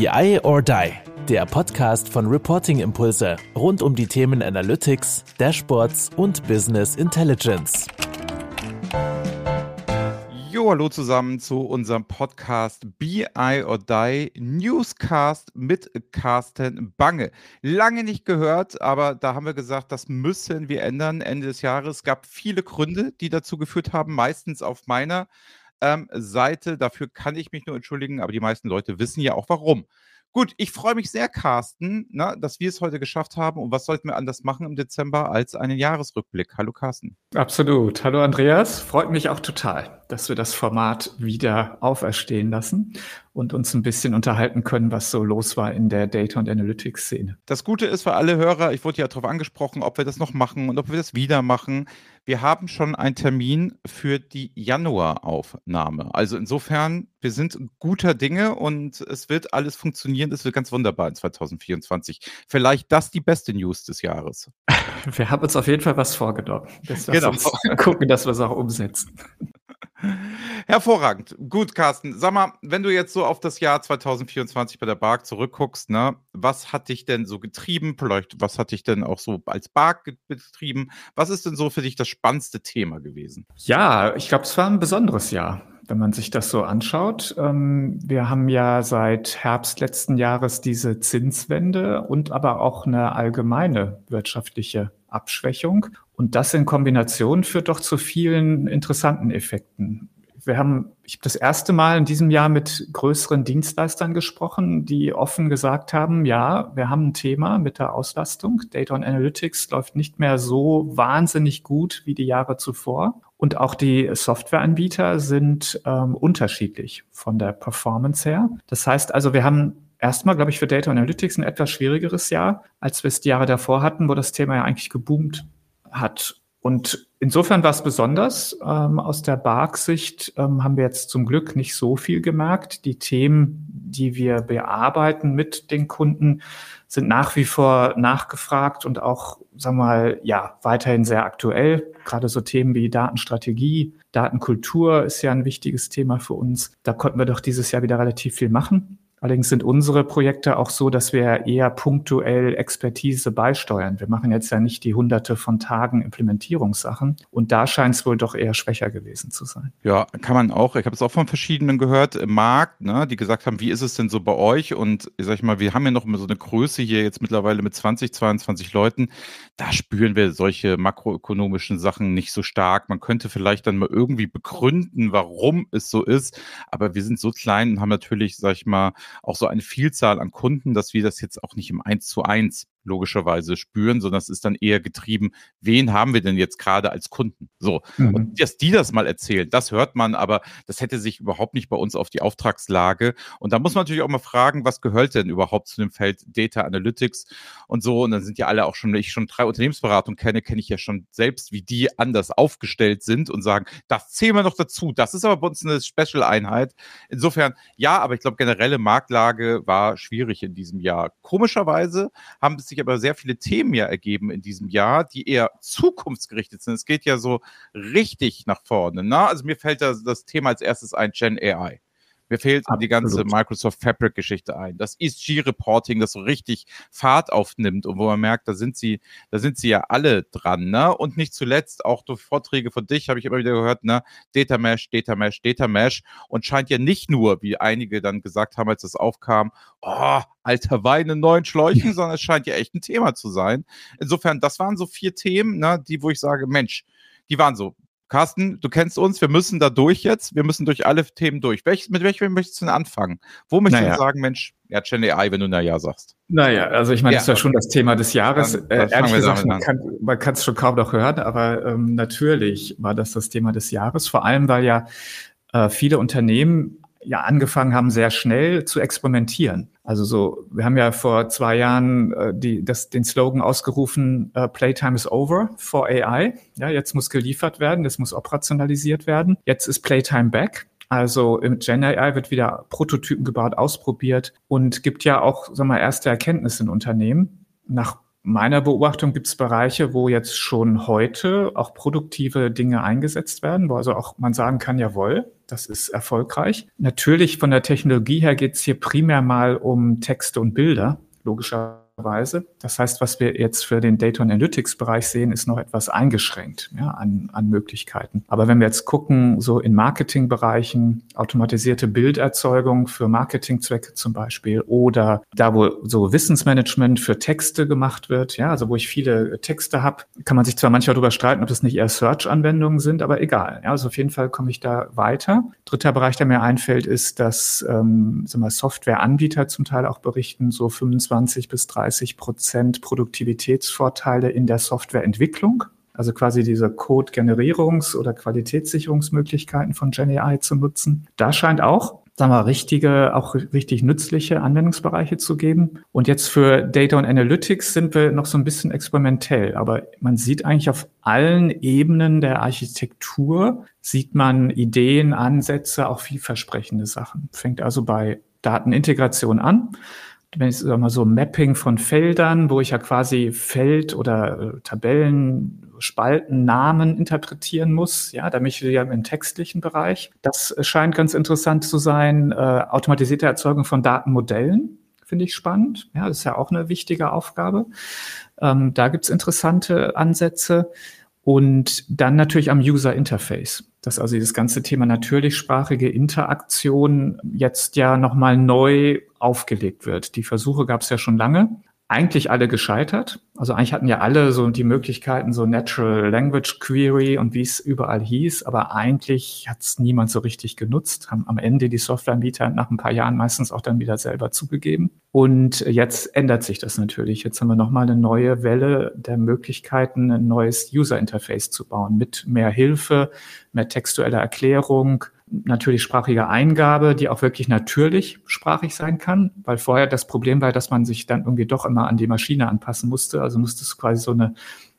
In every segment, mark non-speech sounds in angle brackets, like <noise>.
BI or Die, der Podcast von Reporting Impulse rund um die Themen Analytics, Dashboards und Business Intelligence. Jo, hallo zusammen zu unserem Podcast BI or Die Newscast mit Carsten Bange. Lange nicht gehört, aber da haben wir gesagt, das müssen wir ändern Ende des Jahres. Es gab viele Gründe, die dazu geführt haben, meistens auf meiner ähm, Seite. Dafür kann ich mich nur entschuldigen, aber die meisten Leute wissen ja auch warum. Gut, ich freue mich sehr, Carsten, na, dass wir es heute geschafft haben. Und was sollten wir anders machen im Dezember als einen Jahresrückblick? Hallo, Carsten. Absolut. Hallo, Andreas. Freut mich auch total, dass wir das Format wieder auferstehen lassen und uns ein bisschen unterhalten können, was so los war in der Data- und Analytics-Szene. Das Gute ist für alle Hörer, ich wurde ja darauf angesprochen, ob wir das noch machen und ob wir das wieder machen. Wir haben schon einen Termin für die Januaraufnahme. Also insofern, wir sind guter Dinge und es wird alles funktionieren. Es wird ganz wunderbar in 2024. Vielleicht das die beste News des Jahres. <laughs> Wir haben uns auf jeden Fall was vorgenommen. Das genau. gucken, dass wir es auch umsetzen. Hervorragend. Gut, Carsten. Sag mal, wenn du jetzt so auf das Jahr 2024 bei der BARC zurückguckst, ne, was hat dich denn so getrieben? Vielleicht, was hat dich denn auch so als BARC betrieben? Was ist denn so für dich das spannendste Thema gewesen? Ja, ich glaube, es war ein besonderes Jahr wenn man sich das so anschaut. Ähm, wir haben ja seit Herbst letzten Jahres diese Zinswende und aber auch eine allgemeine wirtschaftliche Abschwächung. Und das in Kombination führt doch zu vielen interessanten Effekten. Wir haben, ich habe das erste Mal in diesem Jahr mit größeren Dienstleistern gesprochen, die offen gesagt haben, ja, wir haben ein Thema mit der Auslastung. Data und Analytics läuft nicht mehr so wahnsinnig gut wie die Jahre zuvor. Und auch die Softwareanbieter sind ähm, unterschiedlich von der Performance her. Das heißt also, wir haben erstmal, glaube ich, für Data Analytics ein etwas schwierigeres Jahr, als wir es die Jahre davor hatten, wo das Thema ja eigentlich geboomt hat. Und insofern war es besonders. Ähm, aus der BARC-Sicht ähm, haben wir jetzt zum Glück nicht so viel gemerkt. Die Themen, die wir bearbeiten mit den Kunden, sind nach wie vor nachgefragt und auch, sagen wir mal, ja, weiterhin sehr aktuell. Gerade so Themen wie Datenstrategie, Datenkultur ist ja ein wichtiges Thema für uns. Da konnten wir doch dieses Jahr wieder relativ viel machen. Allerdings sind unsere Projekte auch so, dass wir eher punktuell Expertise beisteuern. Wir machen jetzt ja nicht die hunderte von Tagen Implementierungssachen. Und da scheint es wohl doch eher schwächer gewesen zu sein. Ja, kann man auch. Ich habe es auch von verschiedenen gehört im Markt, ne, die gesagt haben, wie ist es denn so bei euch? Und ich sag mal, wir haben ja noch so eine Größe hier jetzt mittlerweile mit 20, 22 Leuten. Da spüren wir solche makroökonomischen Sachen nicht so stark. Man könnte vielleicht dann mal irgendwie begründen, warum es so ist. Aber wir sind so klein und haben natürlich, sag ich mal, auch so eine Vielzahl an Kunden, dass wir das jetzt auch nicht im Eins zu eins logischerweise spüren, sondern es ist dann eher getrieben, wen haben wir denn jetzt gerade als Kunden? So. Mhm. Und dass die das mal erzählen, das hört man, aber das hätte sich überhaupt nicht bei uns auf die Auftragslage. Und da muss man natürlich auch mal fragen, was gehört denn überhaupt zu dem Feld Data Analytics und so. Und dann sind ja alle auch schon, wenn ich schon drei Unternehmensberatungen kenne, kenne ich ja schon selbst, wie die anders aufgestellt sind und sagen, das zählen wir noch dazu. Das ist aber bei uns eine Special-Einheit. Insofern, ja, aber ich glaube, generelle Marktlage war schwierig in diesem Jahr. Komischerweise haben es sich aber sehr viele Themen ja ergeben in diesem Jahr, die eher zukunftsgerichtet sind. Es geht ja so richtig nach vorne. Ne? Also mir fällt das, das Thema als erstes ein, Gen AI. Mir fehlt Absolut. die ganze Microsoft Fabric-Geschichte ein. Das ESG-Reporting, das so richtig Fahrt aufnimmt und wo man merkt, da sind sie, da sind sie ja alle dran, ne? Und nicht zuletzt auch durch Vorträge von dich habe ich immer wieder gehört, ne? Data Mesh, Data Mesh, Data Mesh und scheint ja nicht nur, wie einige dann gesagt haben, als das aufkam, oh, alter Wein in neuen Schläuchen, <laughs> sondern es scheint ja echt ein Thema zu sein. Insofern, das waren so vier Themen, ne, die, wo ich sage, Mensch, die waren so Carsten, du kennst uns, wir müssen da durch jetzt, wir müssen durch alle Themen durch. Welch, mit welchem möchtest du denn anfangen? Wo möchtest naja. du sagen, Mensch, ja, Gen AI, wenn du na ja sagst? Naja, also ich meine, ja, das ist ja schon das Thema des Jahres. Dann, dann äh, ehrlich gesagt, man kann es schon kaum noch hören, aber ähm, natürlich war das das Thema des Jahres, vor allem weil ja äh, viele Unternehmen ja angefangen haben, sehr schnell zu experimentieren. Also so, wir haben ja vor zwei Jahren äh, die, das, den Slogan ausgerufen, uh, Playtime is over for AI. Ja, jetzt muss geliefert werden, das muss operationalisiert werden. Jetzt ist Playtime back. Also im Gen AI wird wieder Prototypen gebaut, ausprobiert und gibt ja auch, sagen wir, erste Erkenntnisse in Unternehmen. Nach meiner Beobachtung gibt es Bereiche, wo jetzt schon heute auch produktive Dinge eingesetzt werden, wo also auch man sagen kann, jawohl, Das ist erfolgreich. Natürlich von der Technologie her geht es hier primär mal um Texte und Bilder, logischerweise. Weise. Das heißt, was wir jetzt für den Data Analytics Bereich sehen, ist noch etwas eingeschränkt ja, an, an Möglichkeiten. Aber wenn wir jetzt gucken, so in Marketingbereichen, automatisierte Bilderzeugung für Marketingzwecke zum Beispiel oder da, wo so Wissensmanagement für Texte gemacht wird, ja, also wo ich viele Texte habe, kann man sich zwar manchmal darüber streiten, ob das nicht eher Search-Anwendungen sind, aber egal. Ja, also auf jeden Fall komme ich da weiter. Dritter Bereich, der mir einfällt, ist, dass ähm, Softwareanbieter zum Teil auch berichten, so 25 bis 30 30 Prozent Produktivitätsvorteile in der Softwareentwicklung. Also quasi diese Code-Generierungs- oder Qualitätssicherungsmöglichkeiten von GenAI zu nutzen. Da scheint auch sagen wir, richtige, auch richtig nützliche Anwendungsbereiche zu geben. Und jetzt für Data und Analytics sind wir noch so ein bisschen experimentell. Aber man sieht eigentlich auf allen Ebenen der Architektur, sieht man Ideen, Ansätze, auch vielversprechende Sachen. Fängt also bei Datenintegration an wenn ich sag mal so Mapping von Feldern, wo ich ja quasi Feld oder äh, Tabellen, Spalten, Namen interpretieren muss, ja, damit ich ja im textlichen Bereich. Das scheint ganz interessant zu sein. Äh, automatisierte Erzeugung von Datenmodellen finde ich spannend. Ja, das ist ja auch eine wichtige Aufgabe. Ähm, da gibt's interessante Ansätze. Und dann natürlich am User Interface dass also dieses ganze Thema natürlichsprachige Interaktion jetzt ja nochmal neu aufgelegt wird. Die Versuche gab es ja schon lange, eigentlich alle gescheitert. Also eigentlich hatten ja alle so die Möglichkeiten, so Natural Language Query und wie es überall hieß, aber eigentlich hat es niemand so richtig genutzt, haben am Ende die Softwareanbieter nach ein paar Jahren meistens auch dann wieder selber zugegeben. Und jetzt ändert sich das natürlich. Jetzt haben wir nochmal eine neue Welle der Möglichkeiten, ein neues User Interface zu bauen mit mehr Hilfe, mehr textueller Erklärung, natürlich sprachige Eingabe, die auch wirklich natürlich sprachig sein kann, weil vorher das Problem war, dass man sich dann irgendwie doch immer an die Maschine anpassen musste. Also musste es quasi so eine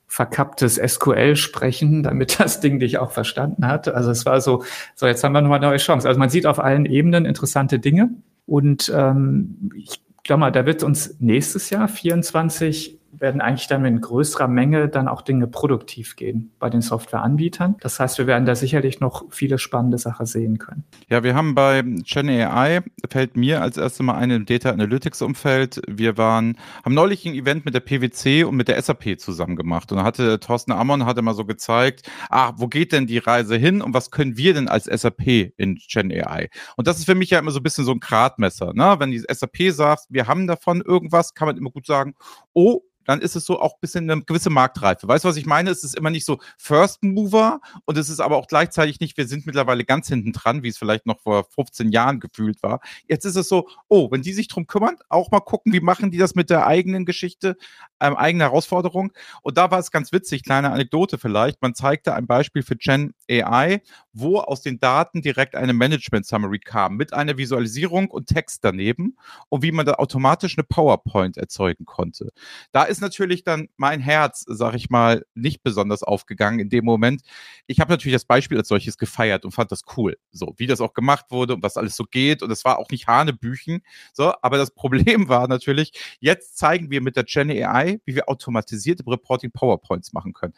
verkapptes SQL sprechen, damit <laughs> das Ding dich auch verstanden hat. Also es war so, so jetzt haben wir nochmal eine neue Chance. Also man sieht auf allen Ebenen interessante Dinge und ähm, ich glaube mal, da wird uns nächstes Jahr 24 werden eigentlich dann in größerer Menge dann auch Dinge produktiv gehen bei den Softwareanbietern. Das heißt, wir werden da sicherlich noch viele spannende Sachen sehen können. Ja, wir haben bei Gen AI, fällt mir als erstes mal ein im Data Analytics Umfeld. Wir waren, haben neulich ein Event mit der PwC und mit der SAP zusammen gemacht. Und da hatte Thorsten Ammon hatte mal so gezeigt, ah, wo geht denn die Reise hin und was können wir denn als SAP in Gen AI? Und das ist für mich ja immer so ein bisschen so ein Gradmesser. Ne? Wenn die SAP sagt, wir haben davon irgendwas, kann man immer gut sagen, oh, dann ist es so auch ein bisschen eine gewisse Marktreife. Weißt du, was ich meine? Es ist immer nicht so First Mover und es ist aber auch gleichzeitig nicht, wir sind mittlerweile ganz hinten dran, wie es vielleicht noch vor 15 Jahren gefühlt war. Jetzt ist es so, oh, wenn die sich drum kümmern, auch mal gucken, wie machen die das mit der eigenen Geschichte, ähm, eigene Herausforderung. Und da war es ganz witzig, kleine Anekdote vielleicht. Man zeigte ein Beispiel für Gen AI, wo aus den Daten direkt eine Management Summary kam mit einer Visualisierung und Text daneben und wie man da automatisch eine PowerPoint erzeugen konnte. Da ist natürlich dann mein Herz, sag ich mal, nicht besonders aufgegangen in dem Moment. Ich habe natürlich das Beispiel als solches gefeiert und fand das cool, so wie das auch gemacht wurde und was alles so geht und es war auch nicht Hanebüchen, so, aber das <laughs> Problem war natürlich, jetzt zeigen wir mit der Gen AI, wie wir automatisierte Reporting PowerPoints machen können.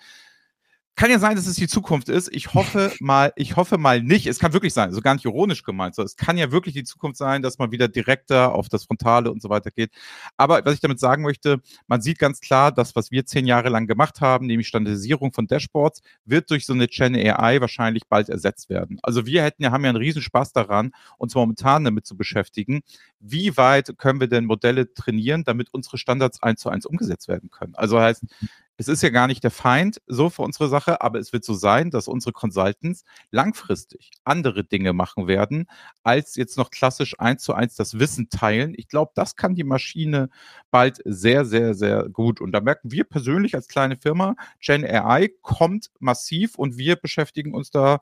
Kann ja sein, dass es die Zukunft ist. Ich hoffe <laughs> mal, ich hoffe mal nicht. Es kann wirklich sein, so gar nicht ironisch gemeint. So, es kann ja wirklich die Zukunft sein, dass man wieder direkter auf das Frontale und so weiter geht. Aber was ich damit sagen möchte, man sieht ganz klar, dass was wir zehn Jahre lang gemacht haben, nämlich Standardisierung von Dashboards, wird durch so eine Gen AI wahrscheinlich bald ersetzt werden. Also wir hätten ja, haben ja einen riesen Spaß daran, uns momentan damit zu beschäftigen. Wie weit können wir denn Modelle trainieren, damit unsere Standards eins zu eins umgesetzt werden können? Also heißt, es ist ja gar nicht der Feind so für unsere Sache, aber es wird so sein, dass unsere Consultants langfristig andere Dinge machen werden, als jetzt noch klassisch eins zu eins das Wissen teilen. Ich glaube, das kann die Maschine bald sehr, sehr, sehr gut. Und da merken wir persönlich als kleine Firma, Gen AI kommt massiv und wir beschäftigen uns da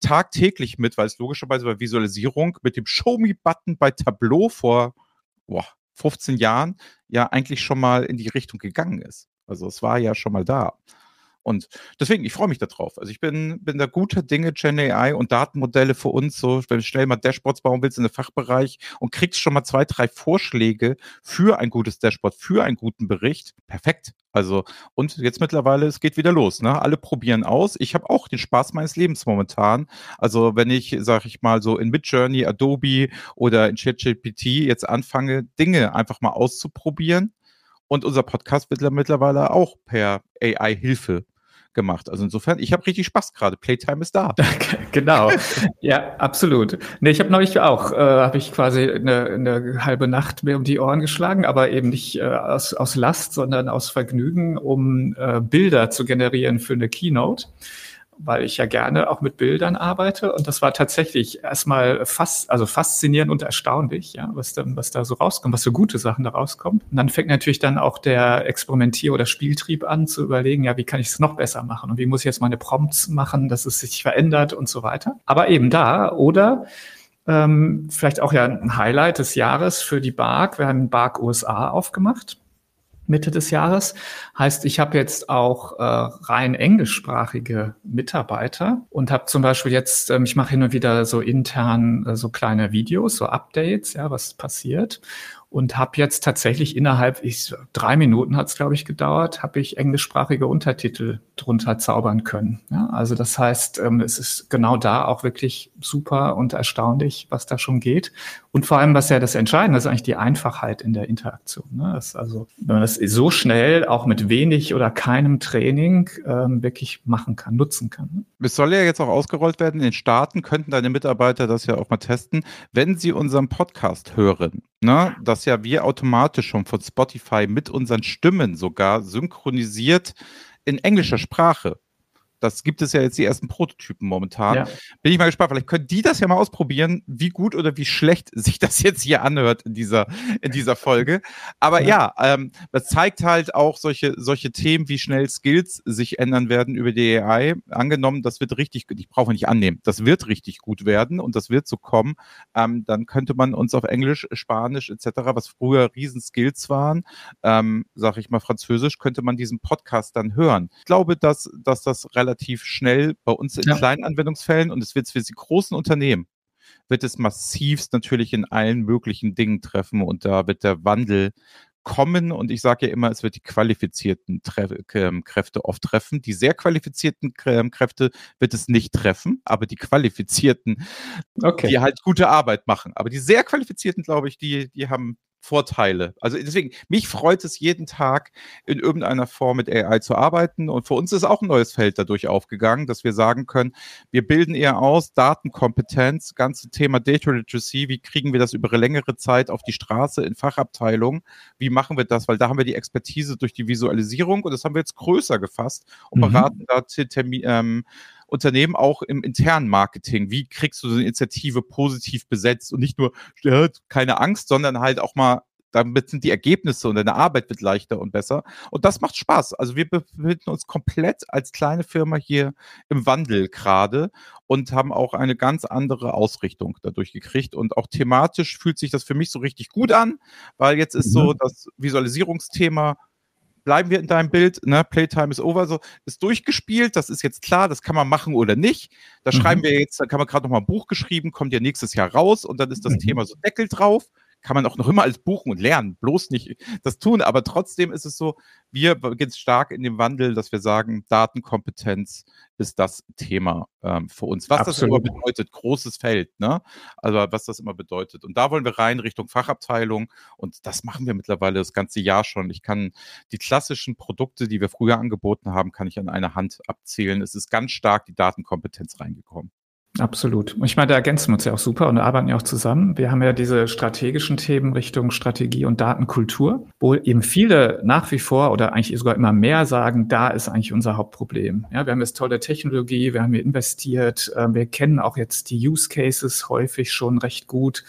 tagtäglich mit, weil es logischerweise bei Visualisierung mit dem Show Me Button bei Tableau vor boah, 15 Jahren ja eigentlich schon mal in die Richtung gegangen ist. Also es war ja schon mal da. Und deswegen, ich freue mich darauf. Also ich bin, bin da guter Dinge, Gen AI und Datenmodelle für uns, so, wenn du schnell mal Dashboards bauen willst in den Fachbereich und kriegst schon mal zwei, drei Vorschläge für ein gutes Dashboard, für einen guten Bericht. Perfekt. Also, und jetzt mittlerweile, es geht wieder los. Ne? Alle probieren aus. Ich habe auch den Spaß meines Lebens momentan. Also, wenn ich, sag ich mal, so in Midjourney, Adobe oder in ChatGPT jetzt anfange, Dinge einfach mal auszuprobieren. Und unser Podcast wird mittlerweile auch per AI-Hilfe gemacht. Also insofern, ich habe richtig Spaß gerade. Playtime ist da. <laughs> genau. ja, absolut. Nee, ich habe neulich auch, äh, habe ich quasi eine, eine halbe Nacht mir um die Ohren geschlagen, aber eben nicht äh, aus, aus Last, sondern aus Vergnügen, um äh, Bilder zu generieren für eine Keynote weil ich ja gerne auch mit Bildern arbeite. Und das war tatsächlich erstmal fast, also faszinierend und erstaunlich, ja, was dann, was da so rauskommt, was für gute Sachen da rauskommt. Und dann fängt natürlich dann auch der Experimentier- oder Spieltrieb an zu überlegen, ja, wie kann ich es noch besser machen? Und wie muss ich jetzt meine Prompts machen, dass es sich verändert und so weiter. Aber eben da oder ähm, vielleicht auch ja ein Highlight des Jahres für die BARC. Wir haben BARC USA aufgemacht Mitte des Jahres. Heißt, ich habe jetzt auch äh, rein englischsprachige Mitarbeiter und habe zum Beispiel jetzt, ähm, ich mache hin und wieder so intern äh, so kleine Videos, so Updates, ja, was passiert und habe jetzt tatsächlich innerhalb, ich, drei Minuten hat es, glaube ich, gedauert, habe ich englischsprachige Untertitel drunter zaubern können. Ja, also das heißt, ähm, es ist genau da auch wirklich super und erstaunlich, was da schon geht. Und vor allem, was ja das Entscheidende ist, eigentlich die Einfachheit in der Interaktion. Ne? Das also, wenn man das so schnell, auch mit wenig oder keinem Training ähm, wirklich machen kann, nutzen kann. Ne? Es soll ja jetzt auch ausgerollt werden. In den Staaten könnten deine Mitarbeiter das ja auch mal testen, wenn sie unseren Podcast hören. Ne? Dass ja wir automatisch schon von Spotify mit unseren Stimmen sogar synchronisiert in englischer Sprache das gibt es ja jetzt die ersten Prototypen momentan. Ja. Bin ich mal gespannt. Vielleicht können die das ja mal ausprobieren, wie gut oder wie schlecht <laughs> sich das jetzt hier anhört in dieser, in dieser Folge. Aber ja, ja ähm, das zeigt halt auch solche, solche Themen, wie schnell Skills sich ändern werden über die AI. Angenommen, das wird richtig, ich brauche nicht annehmen, das wird richtig gut werden und das wird so kommen. Ähm, dann könnte man uns auf Englisch, Spanisch etc., was früher Riesenskills waren, ähm, sage ich mal Französisch, könnte man diesen Podcast dann hören. Ich glaube, dass, dass das relativ relativ schnell bei uns in ja. kleinen Anwendungsfällen und es wird für die großen Unternehmen wird es massivst natürlich in allen möglichen Dingen treffen und da wird der Wandel kommen und ich sage ja immer, es wird die qualifizierten Tre ähm, Kräfte oft treffen. Die sehr qualifizierten ähm, Kräfte wird es nicht treffen, aber die qualifizierten, okay. die halt gute Arbeit machen. Aber die sehr qualifizierten, glaube ich, die, die haben Vorteile. Also deswegen, mich freut es jeden Tag in irgendeiner Form mit AI zu arbeiten. Und für uns ist auch ein neues Feld dadurch aufgegangen, dass wir sagen können, wir bilden eher aus Datenkompetenz, ganze Thema Data Literacy, wie kriegen wir das über längere Zeit auf die Straße in Fachabteilungen, wie machen wir das, weil da haben wir die Expertise durch die Visualisierung und das haben wir jetzt größer gefasst und mhm. beraten da Termin, ähm, Unternehmen auch im internen Marketing. Wie kriegst du so eine Initiative positiv besetzt und nicht nur ja, keine Angst, sondern halt auch mal damit sind die Ergebnisse und deine Arbeit wird leichter und besser. Und das macht Spaß. Also wir befinden uns komplett als kleine Firma hier im Wandel gerade und haben auch eine ganz andere Ausrichtung dadurch gekriegt. Und auch thematisch fühlt sich das für mich so richtig gut an, weil jetzt ist so mhm. das Visualisierungsthema bleiben wir in deinem Bild, ne, Playtime is over, so, ist durchgespielt, das ist jetzt klar, das kann man machen oder nicht. Da mhm. schreiben wir jetzt, da kann man gerade noch mal ein Buch geschrieben, kommt ja nächstes Jahr raus und dann ist das mhm. Thema so Deckel drauf kann man auch noch immer als buchen und lernen, bloß nicht das tun. Aber trotzdem ist es so, wir gehen stark in dem Wandel, dass wir sagen, Datenkompetenz ist das Thema ähm, für uns. Was Absolut. das immer bedeutet, großes Feld, ne? Also was das immer bedeutet. Und da wollen wir rein Richtung Fachabteilung und das machen wir mittlerweile das ganze Jahr schon. Ich kann die klassischen Produkte, die wir früher angeboten haben, kann ich an einer Hand abzählen. Es ist ganz stark die Datenkompetenz reingekommen. Absolut. Ich meine, da ergänzen wir uns ja auch super und arbeiten ja auch zusammen. Wir haben ja diese strategischen Themen Richtung Strategie und Datenkultur, wo eben viele nach wie vor oder eigentlich sogar immer mehr sagen, da ist eigentlich unser Hauptproblem. Ja, wir haben jetzt tolle Technologie, wir haben hier investiert, äh, wir kennen auch jetzt die Use Cases häufig schon recht gut.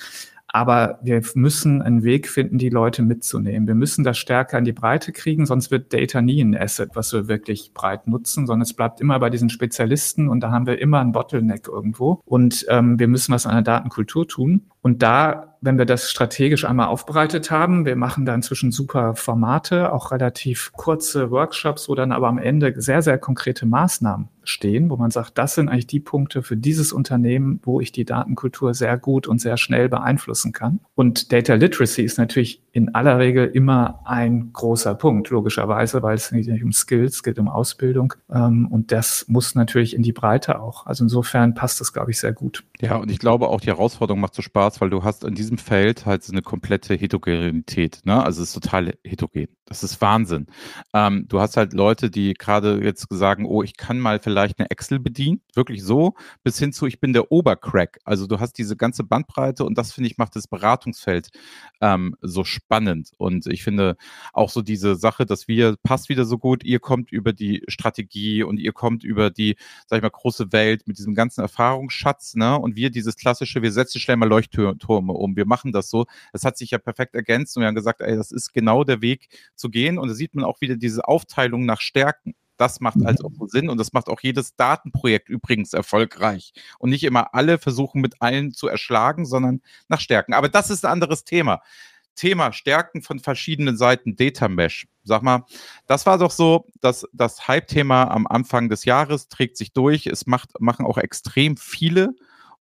Aber wir müssen einen Weg finden, die Leute mitzunehmen. Wir müssen das stärker in die Breite kriegen, sonst wird Data nie ein Asset, was wir wirklich breit nutzen, sondern es bleibt immer bei diesen Spezialisten und da haben wir immer einen Bottleneck irgendwo. Und ähm, wir müssen was an der Datenkultur tun. Und da, wenn wir das strategisch einmal aufbereitet haben, wir machen da inzwischen super Formate, auch relativ kurze Workshops, wo dann aber am Ende sehr, sehr konkrete Maßnahmen stehen, wo man sagt, das sind eigentlich die Punkte für dieses Unternehmen, wo ich die Datenkultur sehr gut und sehr schnell beeinflussen kann. Und Data Literacy ist natürlich in aller Regel immer ein großer Punkt, logischerweise, weil es nicht um Skills, es geht um Ausbildung. Ähm, und das muss natürlich in die Breite auch. Also insofern passt das, glaube ich, sehr gut. Ja, und ich glaube auch die Herausforderung macht so Spaß, weil du hast in diesem Feld halt so eine komplette Heterogenität. Ne? Also es ist total heterogen. Das ist Wahnsinn. Ähm, du hast halt Leute, die gerade jetzt sagen, oh, ich kann mal vielleicht eine Excel bedienen, wirklich so, bis hin zu, ich bin der Obercrack. Also du hast diese ganze Bandbreite und das finde ich macht das Beratungsfeld ähm, so spannend. Und ich finde auch so diese Sache, dass wir passt wieder so gut. Ihr kommt über die Strategie und ihr kommt über die, sag ich mal, große Welt mit diesem ganzen Erfahrungsschatz, ne? Und wir dieses klassische, wir setzen schnell mal Leuchttürme um, wir machen das so. Es hat sich ja perfekt ergänzt und wir haben gesagt, ey, das ist genau der Weg zu gehen. Und da sieht man auch wieder diese Aufteilung nach Stärken. Das macht also auch Sinn und das macht auch jedes Datenprojekt übrigens erfolgreich. Und nicht immer alle versuchen mit allen zu erschlagen, sondern nach Stärken. Aber das ist ein anderes Thema. Thema Stärken von verschiedenen Seiten, Data Mesh. Sag mal, das war doch so, dass das Hype-Thema am Anfang des Jahres trägt sich durch. Es macht, machen auch extrem viele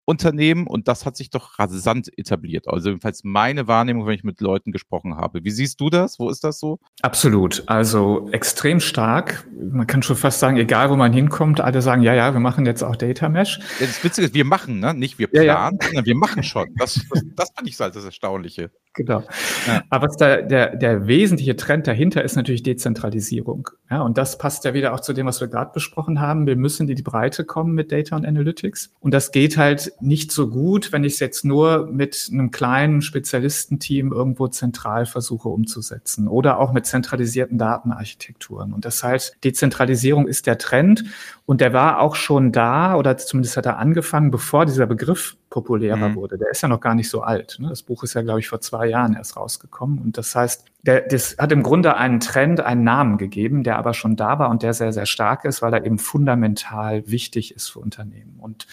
Unternehmen und das hat sich doch rasant etabliert. Also jedenfalls meine Wahrnehmung, wenn ich mit Leuten gesprochen habe. Wie siehst du das? Wo ist das so? Absolut. Also extrem stark. Man kann schon fast sagen, egal wo man hinkommt, alle sagen, ja, ja, wir machen jetzt auch Data Mesh. Ja, das Witzige ist, wir machen, ne? nicht wir planen, ja, ja. sondern wir machen schon. Das, das, das fand ich so als das Erstaunliche. Genau. Ja. Aber der, der, der wesentliche Trend dahinter ist natürlich Dezentralisierung. Ja, und das passt ja wieder auch zu dem, was wir gerade besprochen haben. Wir müssen in die Breite kommen mit Data und Analytics. Und das geht halt nicht so gut, wenn ich es jetzt nur mit einem kleinen Spezialistenteam irgendwo zentral versuche umzusetzen oder auch mit zentralisierten Datenarchitekturen. Und das heißt, Dezentralisierung ist der Trend und der war auch schon da oder zumindest hat er angefangen, bevor dieser Begriff populärer mhm. wurde. Der ist ja noch gar nicht so alt. Ne? Das Buch ist ja, glaube ich, vor zwei Jahren erst rausgekommen. Und das heißt, der, das hat im Grunde einen Trend, einen Namen gegeben, der aber schon da war und der sehr, sehr stark ist, weil er eben fundamental wichtig ist für Unternehmen. Und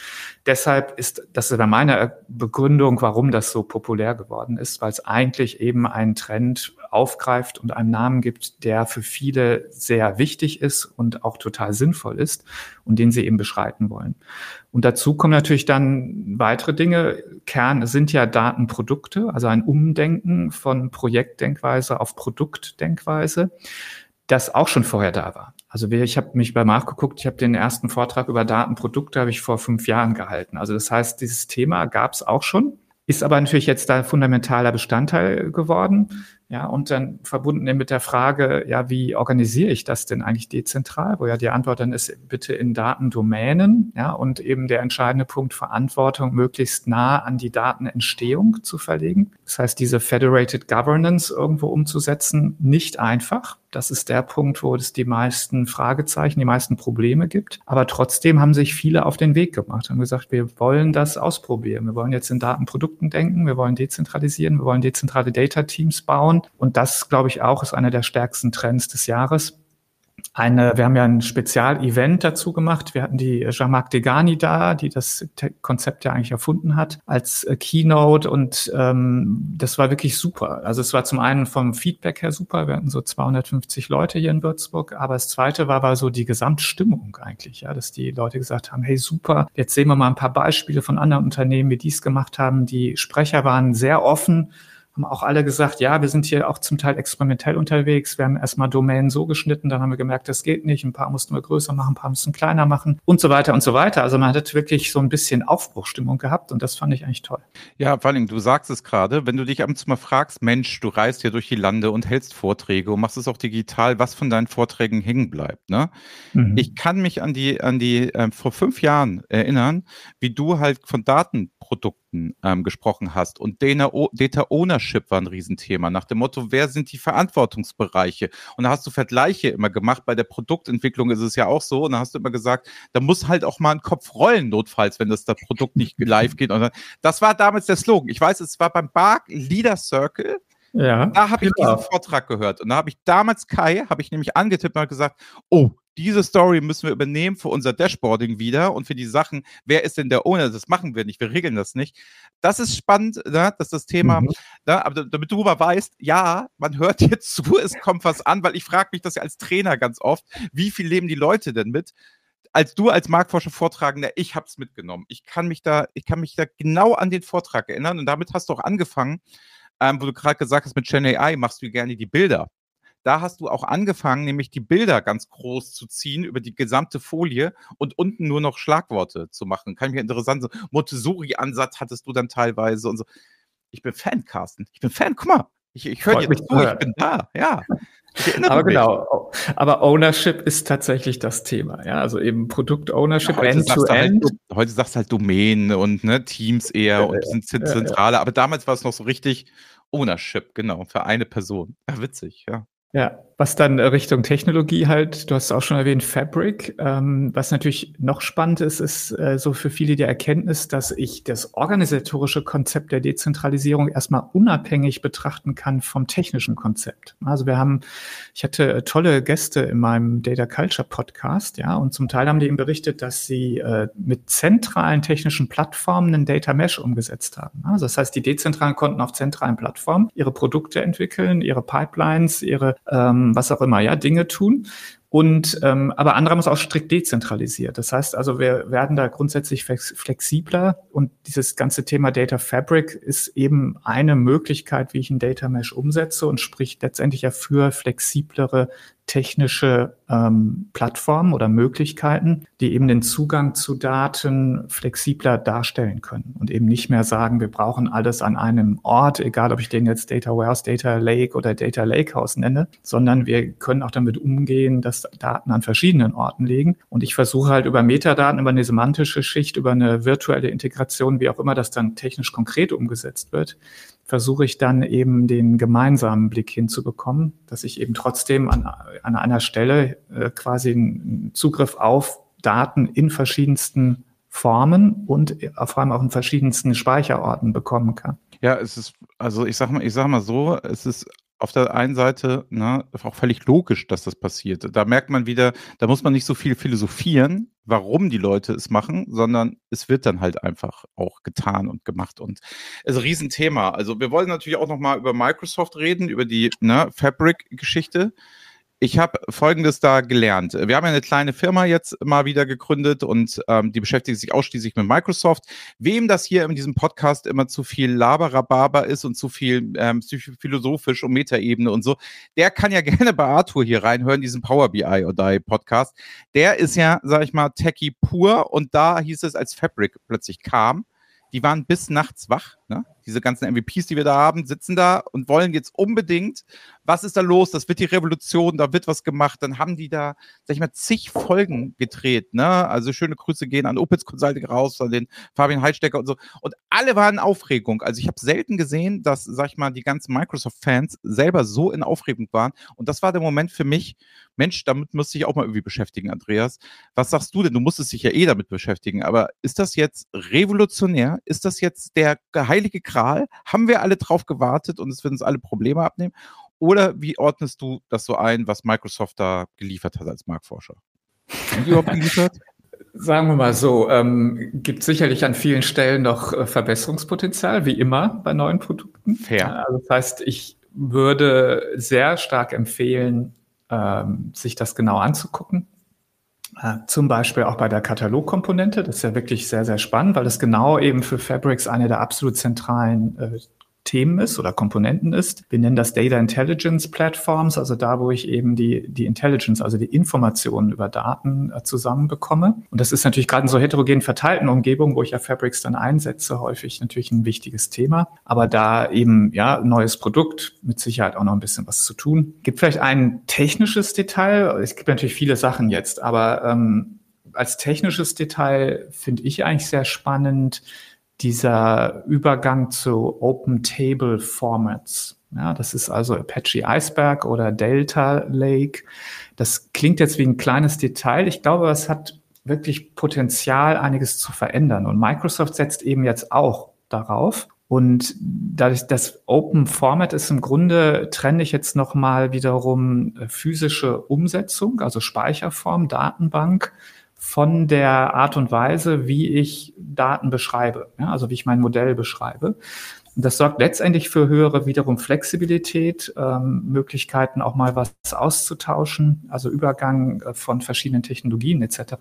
deshalb ist, das ist meine Begründung, warum das so populär geworden ist, weil es eigentlich eben einen Trend aufgreift und einen Namen gibt, der für viele sehr wichtig ist und auch total sinnvoll ist und den sie eben beschreiten wollen. Und dazu kommen natürlich dann weitere Dinge. Kern sind ja Datenprodukte, also ein Umdenken von Projektdenkweise auf Produktdenkweise, das auch schon vorher da war. Also ich habe mich beim nachgeguckt, ich habe den ersten Vortrag über Datenprodukte habe ich vor fünf Jahren gehalten. Also das heißt, dieses Thema gab es auch schon, ist aber natürlich jetzt da fundamentaler Bestandteil geworden. Ja, und dann verbunden mit der Frage, ja, wie organisiere ich das denn eigentlich dezentral? Wo ja die Antwort dann ist, bitte in Datendomänen, ja, und eben der entscheidende Punkt Verantwortung möglichst nah an die Datenentstehung zu verlegen. Das heißt, diese Federated Governance irgendwo umzusetzen, nicht einfach. Das ist der Punkt, wo es die meisten Fragezeichen, die meisten Probleme gibt. Aber trotzdem haben sich viele auf den Weg gemacht und gesagt, wir wollen das ausprobieren. Wir wollen jetzt in Datenprodukten denken. Wir wollen dezentralisieren. Wir wollen dezentrale Data Teams bauen. Und das, glaube ich, auch ist einer der stärksten Trends des Jahres eine, wir haben ja ein Spezialevent dazu gemacht. Wir hatten die Jean-Marc Degani da, die das Konzept ja eigentlich erfunden hat, als äh, Keynote und ähm, das war wirklich super. Also es war zum einen vom Feedback her super. Wir hatten so 250 Leute hier in Würzburg, aber das zweite war, war so die Gesamtstimmung eigentlich, ja, dass die Leute gesagt haben, hey super, jetzt sehen wir mal ein paar Beispiele von anderen Unternehmen, wie die es gemacht haben. Die Sprecher waren sehr offen haben auch alle gesagt, ja, wir sind hier auch zum Teil experimentell unterwegs. Wir haben erstmal Domänen so geschnitten, dann haben wir gemerkt, das geht nicht. Ein paar mussten wir größer machen, ein paar mussten kleiner machen und so weiter und so weiter. Also man hat wirklich so ein bisschen Aufbruchstimmung gehabt und das fand ich eigentlich toll. Ja, vor allem, du sagst es gerade, wenn du dich ab und zu mal fragst, Mensch, du reist hier durch die Lande und hältst Vorträge und machst es auch digital, was von deinen Vorträgen hängen bleibt. Ne? Mhm. Ich kann mich an die, an die äh, vor fünf Jahren erinnern, wie du halt von Datenprodukten ähm, gesprochen hast und Data Ownership Ownership war ein Riesenthema, nach dem Motto, wer sind die Verantwortungsbereiche? Und da hast du Vergleiche immer gemacht. Bei der Produktentwicklung ist es ja auch so. Und da hast du immer gesagt, da muss halt auch mal ein Kopf rollen, notfalls, wenn das, das Produkt nicht live geht. Und das war damals der Slogan. Ich weiß, es war beim Bark Leader Circle. Ja, da habe ich genau. diesen Vortrag gehört. Und da habe ich damals Kai, habe ich nämlich angetippt und gesagt, oh, diese Story müssen wir übernehmen für unser Dashboarding wieder und für die Sachen, wer ist denn der Owner? Das machen wir nicht, wir regeln das nicht. Das ist spannend, ne? dass das Thema, mhm. ne? aber damit du mal weißt, ja, man hört jetzt <laughs> zu, es kommt was an, weil ich frage mich das ja als Trainer ganz oft, wie viel leben die Leute denn mit? als du als Marktforscher Vortragender, ich habe es mitgenommen. Ich kann mich da, ich kann mich da genau an den Vortrag erinnern und damit hast du auch angefangen, ähm, wo du gerade gesagt hast, mit Gen AI machst du gerne die Bilder da hast du auch angefangen, nämlich die Bilder ganz groß zu ziehen über die gesamte Folie und unten nur noch Schlagworte zu machen. Kann ich mir interessant so Montessori-Ansatz hattest du dann teilweise und so. Ich bin Fan, Carsten. Ich bin Fan. Guck mal, ich, ich höre dir zu. Ich bin da. Ja. Aber mich. genau, aber Ownership ist tatsächlich das Thema. Ja, also eben Produkt-Ownership, ja, End-to-End. Halt, heute sagst du halt Domain und ne, Teams eher äh, und sind zentrale. Ja, ja. Aber damals war es noch so richtig Ownership, genau, für eine Person. Ja, witzig, ja. Ja, was dann Richtung Technologie halt, du hast es auch schon erwähnt, Fabric. Ähm, was natürlich noch spannend ist, ist äh, so für viele die Erkenntnis, dass ich das organisatorische Konzept der Dezentralisierung erstmal unabhängig betrachten kann vom technischen Konzept. Also wir haben, ich hatte tolle Gäste in meinem Data Culture Podcast, ja, und zum Teil haben die eben berichtet, dass sie äh, mit zentralen technischen Plattformen einen Data Mesh umgesetzt haben. Also das heißt, die dezentralen konnten auf zentralen Plattformen ihre Produkte entwickeln, ihre Pipelines, ihre ähm, was auch immer, ja, Dinge tun. Und ähm, aber andere es auch strikt dezentralisiert. Das heißt also, wir werden da grundsätzlich flexibler und dieses ganze Thema Data Fabric ist eben eine Möglichkeit, wie ich ein Data Mesh umsetze und spricht letztendlich ja für flexiblere technische ähm, Plattformen oder Möglichkeiten, die eben den Zugang zu Daten flexibler darstellen können und eben nicht mehr sagen, wir brauchen alles an einem Ort, egal ob ich den jetzt Data Warehouse, Data Lake oder Data Lakehouse nenne, sondern wir können auch damit umgehen, dass Daten an verschiedenen Orten liegen. Und ich versuche halt über Metadaten, über eine semantische Schicht, über eine virtuelle Integration, wie auch immer das dann technisch konkret umgesetzt wird, versuche ich dann eben den gemeinsamen Blick hinzubekommen, dass ich eben trotzdem an, an einer Stelle äh, quasi einen Zugriff auf Daten in verschiedensten Formen und vor allem auch in verschiedensten Speicherorten bekommen kann. Ja, es ist, also ich sag mal, ich sag mal so, es ist auf der einen Seite ne, auch völlig logisch, dass das passiert. Da merkt man wieder, da muss man nicht so viel philosophieren, warum die Leute es machen, sondern es wird dann halt einfach auch getan und gemacht. Und es ist ein Riesenthema. Also wir wollen natürlich auch noch mal über Microsoft reden, über die ne, Fabric-Geschichte ich habe Folgendes da gelernt. Wir haben ja eine kleine Firma jetzt mal wieder gegründet und ähm, die beschäftigt sich ausschließlich mit Microsoft. Wem das hier in diesem Podcast immer zu viel Laberababer ist und zu viel ähm, philosophisch und Metaebene und so, der kann ja <laughs> gerne bei Arthur hier reinhören, diesen Power BI oder Die Podcast. Der ist ja, sag ich mal, Techie pur und da hieß es, als Fabric plötzlich kam, die waren bis nachts wach. Ne? Diese ganzen MVPs, die wir da haben, sitzen da und wollen jetzt unbedingt was ist da los? Das wird die Revolution, da wird was gemacht. Dann haben die da, sag ich mal, zig Folgen gedreht. Ne? Also schöne Grüße gehen an Opitz Consulting raus, an den Fabian Heidstecker und so. Und alle waren in Aufregung. Also ich habe selten gesehen, dass, sag ich mal, die ganzen Microsoft-Fans selber so in Aufregung waren. Und das war der Moment für mich, Mensch, damit müsste ich auch mal irgendwie beschäftigen, Andreas. Was sagst du denn? Du musstest dich ja eh damit beschäftigen. Aber ist das jetzt revolutionär? Ist das jetzt der heilige Kral? Haben wir alle drauf gewartet und es wird uns alle Probleme abnehmen? Oder wie ordnest du das so ein, was Microsoft da geliefert hat als Marktforscher? Haben die überhaupt geliefert? <laughs> Sagen wir mal so, ähm, gibt sicherlich an vielen Stellen noch äh, Verbesserungspotenzial, wie immer bei neuen Produkten. Fair. Also das heißt, ich würde sehr stark empfehlen, ähm, sich das genau anzugucken. Äh, zum Beispiel auch bei der Katalogkomponente. Das ist ja wirklich sehr, sehr spannend, weil das genau eben für Fabrics eine der absolut zentralen äh, Themen ist oder Komponenten ist. Wir nennen das Data Intelligence Platforms, also da, wo ich eben die, die Intelligence, also die Informationen über Daten äh, zusammenbekomme. Und das ist natürlich gerade in so heterogen verteilten Umgebungen, wo ich ja Fabrics dann einsetze, häufig natürlich ein wichtiges Thema. Aber da eben, ja, neues Produkt, mit Sicherheit auch noch ein bisschen was zu tun. Gibt vielleicht ein technisches Detail. Es gibt natürlich viele Sachen jetzt, aber ähm, als technisches Detail finde ich eigentlich sehr spannend, dieser Übergang zu Open Table Formats. Ja, das ist also Apache Iceberg oder Delta Lake. Das klingt jetzt wie ein kleines Detail. Ich glaube, es hat wirklich Potenzial, einiges zu verändern. Und Microsoft setzt eben jetzt auch darauf. Und dadurch, das Open Format ist im Grunde, trenne ich jetzt nochmal wiederum äh, physische Umsetzung, also Speicherform, Datenbank, von der Art und Weise, wie ich Daten beschreibe, ja, also wie ich mein Modell beschreibe. Das sorgt letztendlich für höhere wiederum Flexibilität, ähm, Möglichkeiten auch mal was auszutauschen, also Übergang äh, von verschiedenen Technologien etc.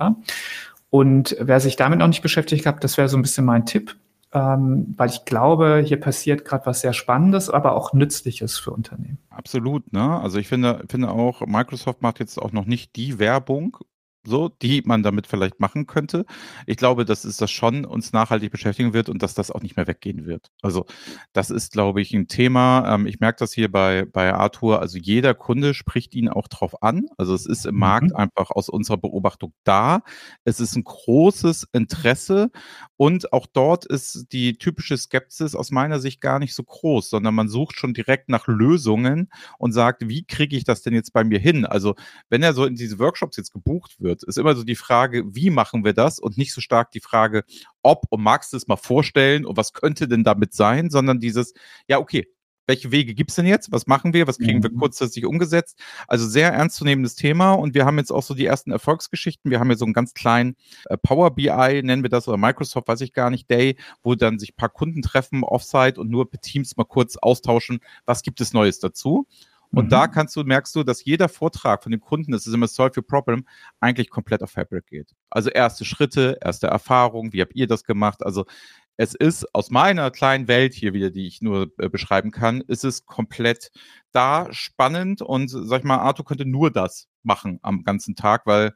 Und wer sich damit noch nicht beschäftigt hat, das wäre so ein bisschen mein Tipp, ähm, weil ich glaube, hier passiert gerade was sehr Spannendes, aber auch Nützliches für Unternehmen. Absolut, ne? Also ich finde, finde auch, Microsoft macht jetzt auch noch nicht die Werbung so, die man damit vielleicht machen könnte. Ich glaube, dass es das schon uns nachhaltig beschäftigen wird und dass das auch nicht mehr weggehen wird. Also das ist, glaube ich, ein Thema. Ähm, ich merke das hier bei, bei Arthur. Also jeder Kunde spricht ihn auch drauf an. Also es ist im mhm. Markt einfach aus unserer Beobachtung da. Es ist ein großes Interesse und auch dort ist die typische Skepsis aus meiner Sicht gar nicht so groß, sondern man sucht schon direkt nach Lösungen und sagt, wie kriege ich das denn jetzt bei mir hin? Also wenn er so in diese Workshops jetzt gebucht wird, wird. Ist immer so die Frage, wie machen wir das und nicht so stark die Frage, ob und magst du es mal vorstellen und was könnte denn damit sein, sondern dieses, ja, okay, welche Wege gibt es denn jetzt? Was machen wir? Was kriegen wir mhm. kurzfristig umgesetzt? Also sehr ernstzunehmendes Thema und wir haben jetzt auch so die ersten Erfolgsgeschichten. Wir haben ja so einen ganz kleinen äh, Power BI, nennen wir das, oder Microsoft, weiß ich gar nicht, Day, wo dann sich ein paar Kunden treffen, Offsite und nur per Teams mal kurz austauschen, was gibt es Neues dazu. Und mhm. da kannst du, merkst du, dass jeder Vortrag von dem Kunden, das ist immer Solve Your Problem, eigentlich komplett auf Fabric geht. Also erste Schritte, erste Erfahrungen, wie habt ihr das gemacht? Also es ist aus meiner kleinen Welt hier wieder, die ich nur äh, beschreiben kann, ist es komplett da spannend und sag ich mal, Arthur könnte nur das machen am ganzen Tag, weil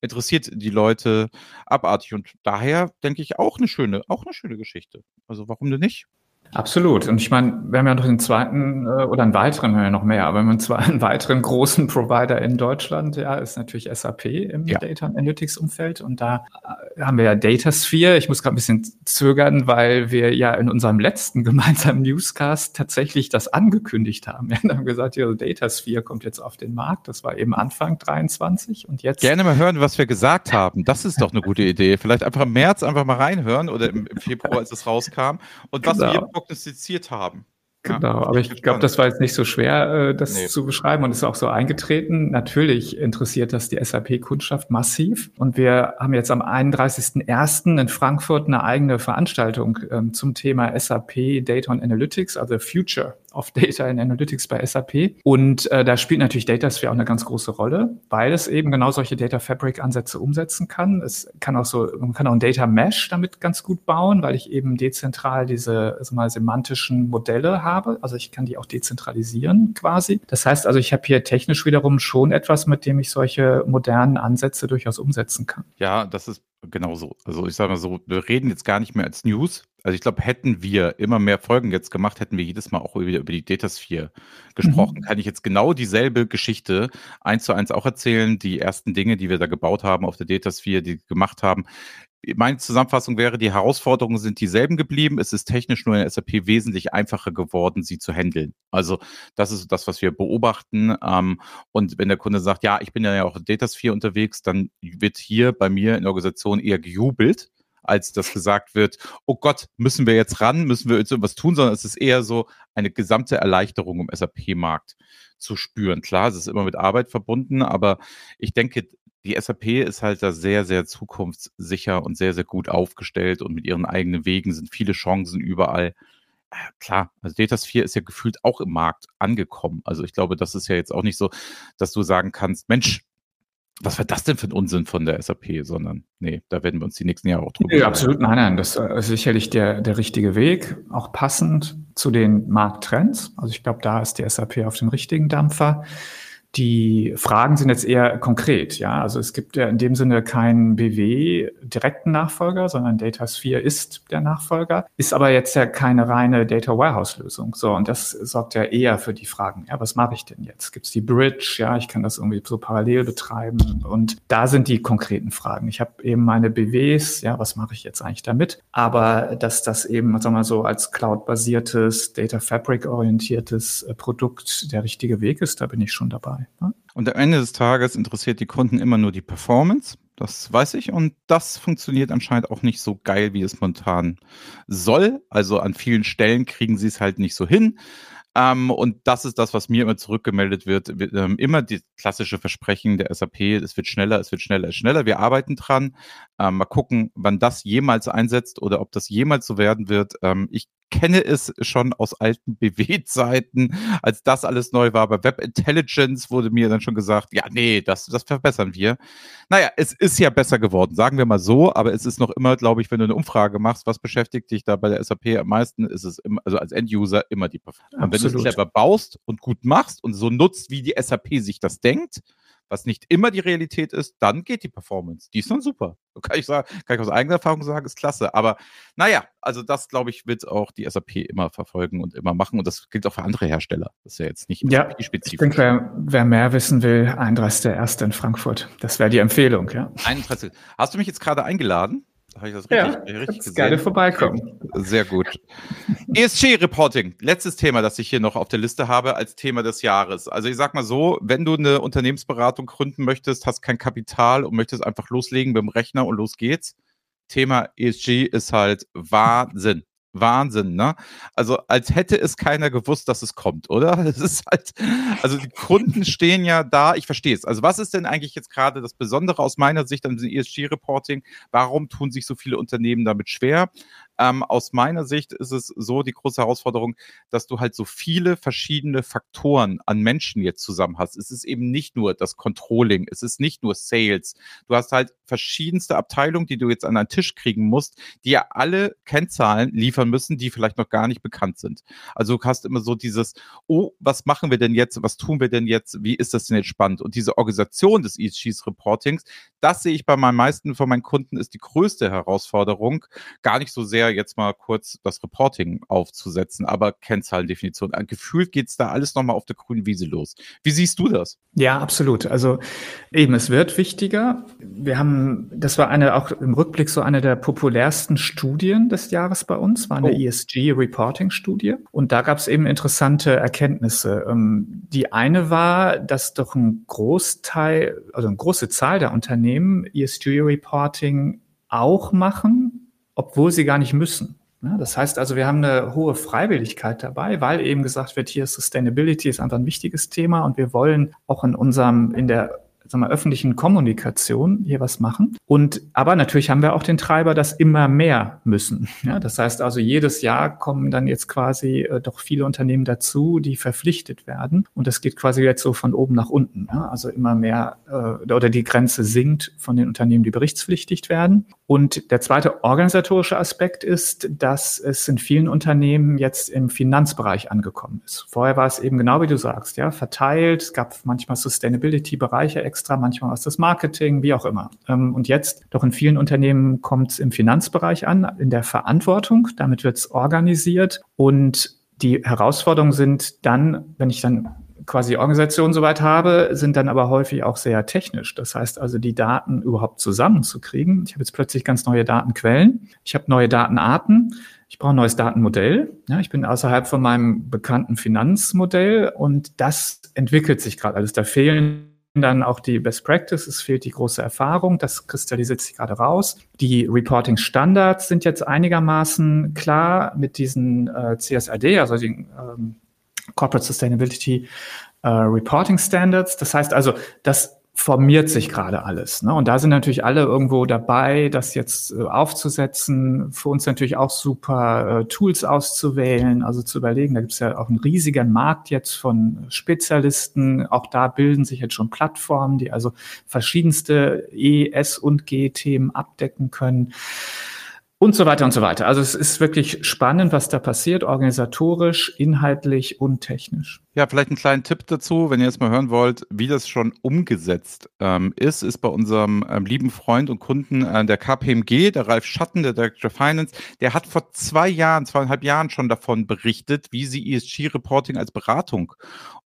interessiert die Leute abartig und daher denke ich auch eine schöne, auch eine schöne Geschichte. Also warum denn nicht? Absolut. Und ich meine, wir haben ja noch den zweiten äh, oder einen weiteren, wir haben ja noch mehr, aber wir haben zwar <laughs> einen weiteren großen Provider in Deutschland, ja, ist natürlich SAP im ja. Data Analytics Umfeld. Und da äh, haben wir ja Datasphere. Ich muss gerade ein bisschen zögern, weil wir ja in unserem letzten <laughs> gemeinsamen Newscast tatsächlich das angekündigt haben. <laughs> Wir haben gesagt, ja, Datasphere kommt jetzt auf den Markt. Das war eben Anfang 23 und jetzt. Gerne mal hören, was wir gesagt haben. Das ist doch eine gute Idee. Vielleicht einfach im März einfach mal reinhören oder im, im Februar, als es rauskam. Und was genau. wir prognostiziert haben. Genau, aber ich glaube, das war jetzt nicht so schwer, äh, das nee. zu beschreiben und ist auch so eingetreten. Natürlich interessiert das die SAP-Kundschaft massiv und wir haben jetzt am 31.01. in Frankfurt eine eigene Veranstaltung ähm, zum Thema SAP Data and Analytics, also Future of Data and Analytics bei SAP. Und äh, da spielt natürlich Datasphere auch eine ganz große Rolle, weil es eben genau solche Data Fabric Ansätze umsetzen kann. Es kann auch so, man kann auch ein Data Mesh damit ganz gut bauen, weil ich eben dezentral diese also mal semantischen Modelle habe. Also ich kann die auch dezentralisieren quasi. Das heißt also, ich habe hier technisch wiederum schon etwas, mit dem ich solche modernen Ansätze durchaus umsetzen kann. Ja, das ist genau so. Also ich sage mal so, wir reden jetzt gar nicht mehr als News, also ich glaube, hätten wir immer mehr Folgen jetzt gemacht, hätten wir jedes Mal auch wieder über die Datasphere gesprochen. Mhm. Kann ich jetzt genau dieselbe Geschichte eins zu eins auch erzählen, die ersten Dinge, die wir da gebaut haben auf der Datasphere, die gemacht haben. Meine Zusammenfassung wäre, die Herausforderungen sind dieselben geblieben. Es ist technisch nur in SAP wesentlich einfacher geworden, sie zu handeln. Also das ist das, was wir beobachten. Ähm, und wenn der Kunde sagt, ja, ich bin ja auch in Datasphere unterwegs, dann wird hier bei mir in der Organisation eher gejubelt, als dass gesagt wird, oh Gott, müssen wir jetzt ran, müssen wir jetzt irgendwas tun, sondern es ist eher so eine gesamte Erleichterung im SAP-Markt zu spüren. Klar, es ist immer mit Arbeit verbunden, aber ich denke, die SAP ist halt da sehr, sehr zukunftssicher und sehr, sehr gut aufgestellt und mit ihren eigenen Wegen sind viele Chancen überall. Äh, klar, also Datasphere ist ja gefühlt auch im Markt angekommen. Also ich glaube, das ist ja jetzt auch nicht so, dass du sagen kannst, Mensch, was war das denn für ein Unsinn von der SAP, sondern nee, da werden wir uns die nächsten Jahre auch drüber. Nee, absolut, nein, nein, das ist sicherlich der, der richtige Weg, auch passend zu den Markttrends. Also ich glaube, da ist die SAP auf dem richtigen Dampfer. Die Fragen sind jetzt eher konkret, ja. Also es gibt ja in dem Sinne keinen BW direkten Nachfolger, sondern Datasphere ist der Nachfolger, ist aber jetzt ja keine reine Data Warehouse Lösung. So, und das sorgt ja eher für die Fragen. Ja, was mache ich denn jetzt? Gibt es die Bridge? Ja, ich kann das irgendwie so parallel betreiben. Und da sind die konkreten Fragen. Ich habe eben meine BWs, ja, was mache ich jetzt eigentlich damit? Aber dass das eben, sagen wir mal so, als Cloud-basiertes, Data Fabric-orientiertes äh, Produkt der richtige Weg ist, da bin ich schon dabei. Ne? Und am Ende des Tages interessiert die Kunden immer nur die Performance. Das weiß ich und das funktioniert anscheinend auch nicht so geil, wie es momentan soll. Also an vielen Stellen kriegen sie es halt nicht so hin. Ähm, und das ist das, was mir immer zurückgemeldet wird. Wir, ähm, immer die klassische Versprechen der SAP, es wird schneller, es wird schneller, es schneller. Wir arbeiten dran. Ähm, mal gucken, wann das jemals einsetzt oder ob das jemals so werden wird. Ähm, ich kenne es schon aus alten <laughs> BW-Zeiten, als das alles neu war. Bei Web Intelligence wurde mir dann schon gesagt, ja, nee, das, das verbessern wir. Naja, es ist ja besser geworden, sagen wir mal so, aber es ist noch immer, glaube ich, wenn du eine Umfrage machst, was beschäftigt dich da bei der SAP am meisten, ist es immer, also als End-User immer die Performance. Wenn du es clever baust und gut machst und so nutzt, wie die SAP sich das denkt, was nicht immer die Realität ist, dann geht die Performance. Die ist dann super. Kann ich sagen, kann ich aus eigener Erfahrung sagen, ist klasse. Aber naja, also das, glaube ich, wird auch die SAP immer verfolgen und immer machen. Und das gilt auch für andere Hersteller. Das ist ja jetzt nicht ja, spezifisch. Ich denke, wer, wer, mehr wissen will, 31.01. in Frankfurt. Das wäre die Empfehlung, ja. 31. Hast du mich jetzt gerade eingeladen? Habe ich das richtig, ja, richtig gesehen? Gerne vorbeikommen. Sehr gut. ESG-Reporting, letztes Thema, das ich hier noch auf der Liste habe als Thema des Jahres. Also ich sag mal so, wenn du eine Unternehmensberatung gründen möchtest, hast kein Kapital und möchtest einfach loslegen mit dem Rechner und los geht's. Thema ESG ist halt Wahnsinn. Wahnsinn, ne? Also als hätte es keiner gewusst, dass es kommt, oder? <laughs> Es ist halt, also die Kunden <laughs> stehen ja da, ich verstehe es. Also was ist denn eigentlich jetzt gerade das Besondere aus meiner Sicht an diesem ESG-Reporting? Warum tun sich so viele Unternehmen damit schwer? Ähm, aus meiner Sicht ist es so die große Herausforderung, dass du halt so viele verschiedene Faktoren an Menschen jetzt zusammen hast. Es ist eben nicht nur das Controlling, es ist nicht nur Sales. Du hast halt verschiedenste Abteilungen, die du jetzt an einen Tisch kriegen musst, die ja alle Kennzahlen liefern müssen, die vielleicht noch gar nicht bekannt sind. Also du hast immer so dieses, oh, was machen wir denn jetzt? Was tun wir denn jetzt? Wie ist das denn jetzt spannend? Und diese Organisation des ESG-Reportings, das sehe ich bei meinen meisten von meinen Kunden ist die größte Herausforderung. Gar nicht so sehr schwer, jetzt mal kurz das Reporting aufzusetzen, aber Kennzahlendefinition. Äh, gefühlt geht es da alles nochmal auf der grünen Wiese los. Wie siehst du das? Ja, absolut. Also eben, es wird wichtiger. Wir haben, das war eine auch im Rückblick so eine der populärsten Studien des Jahres bei uns, war eine oh. ESG-Reporting-Studie. Und da gab es eben interessante Erkenntnisse. Ähm, die eine war, dass doch ein Großteil, also eine große Zahl der Unternehmen ESG-Reporting auch machen, obwohl sie gar nicht müssen. Das heißt also, wir haben eine hohe Freiwilligkeit dabei, weil eben gesagt wird, hier Sustainability ist einfach ein wichtiges Thema und wir wollen auch in unserem, in der sagen wir, öffentlichen Kommunikation hier was machen. Und aber natürlich haben wir auch den Treiber, dass immer mehr müssen. Ja, das heißt also, jedes Jahr kommen dann jetzt quasi äh, doch viele Unternehmen dazu, die verpflichtet werden. Und das geht quasi jetzt so von oben nach unten. Ja? Also immer mehr äh, oder die Grenze sinkt von den Unternehmen, die berichtspflichtig werden. Und der zweite organisatorische Aspekt ist, dass es in vielen Unternehmen jetzt im Finanzbereich angekommen ist. Vorher war es eben genau wie du sagst, ja, verteilt. Es gab manchmal Sustainability-Bereiche extra, manchmal aus das Marketing, wie auch immer. Ähm, und jetzt, doch in vielen Unternehmen kommt es im Finanzbereich an, in der Verantwortung. Damit wird es organisiert und die Herausforderungen sind dann, wenn ich dann quasi Organisation soweit habe, sind dann aber häufig auch sehr technisch. Das heißt also, die Daten überhaupt zusammenzukriegen. Ich habe jetzt plötzlich ganz neue Datenquellen. Ich habe neue Datenarten. Ich brauche ein neues Datenmodell. Ja, ich bin außerhalb von meinem bekannten Finanzmodell und das entwickelt sich gerade. Also da fehlen dann auch die Best Practice, es fehlt die große Erfahrung, das kristallisiert sich gerade raus. Die Reporting Standards sind jetzt einigermaßen klar mit diesen äh, CSRD, also den ähm, Corporate Sustainability äh, Reporting Standards. Das heißt also, das formiert sich gerade alles. Ne? Und da sind natürlich alle irgendwo dabei, das jetzt äh, aufzusetzen. Für uns natürlich auch super äh, Tools auszuwählen, also zu überlegen. Da gibt es ja auch einen riesigen Markt jetzt von Spezialisten. Auch da bilden sich jetzt schon Plattformen, die also verschiedenste E, S und G-Themen abdecken können und so weiter und so weiter. Also es ist wirklich spannend, was da passiert, organisatorisch, inhaltlich und technisch. Ja, vielleicht einen kleinen Tipp dazu, wenn ihr jetzt mal hören wollt, wie das schon umgesetzt ähm, ist, ist bei unserem ähm, lieben Freund und Kunden äh, der KPMG, der Ralf Schatten, der Director Finance, der hat vor zwei Jahren, zweieinhalb Jahren schon davon berichtet, wie sie ESG-Reporting als Beratung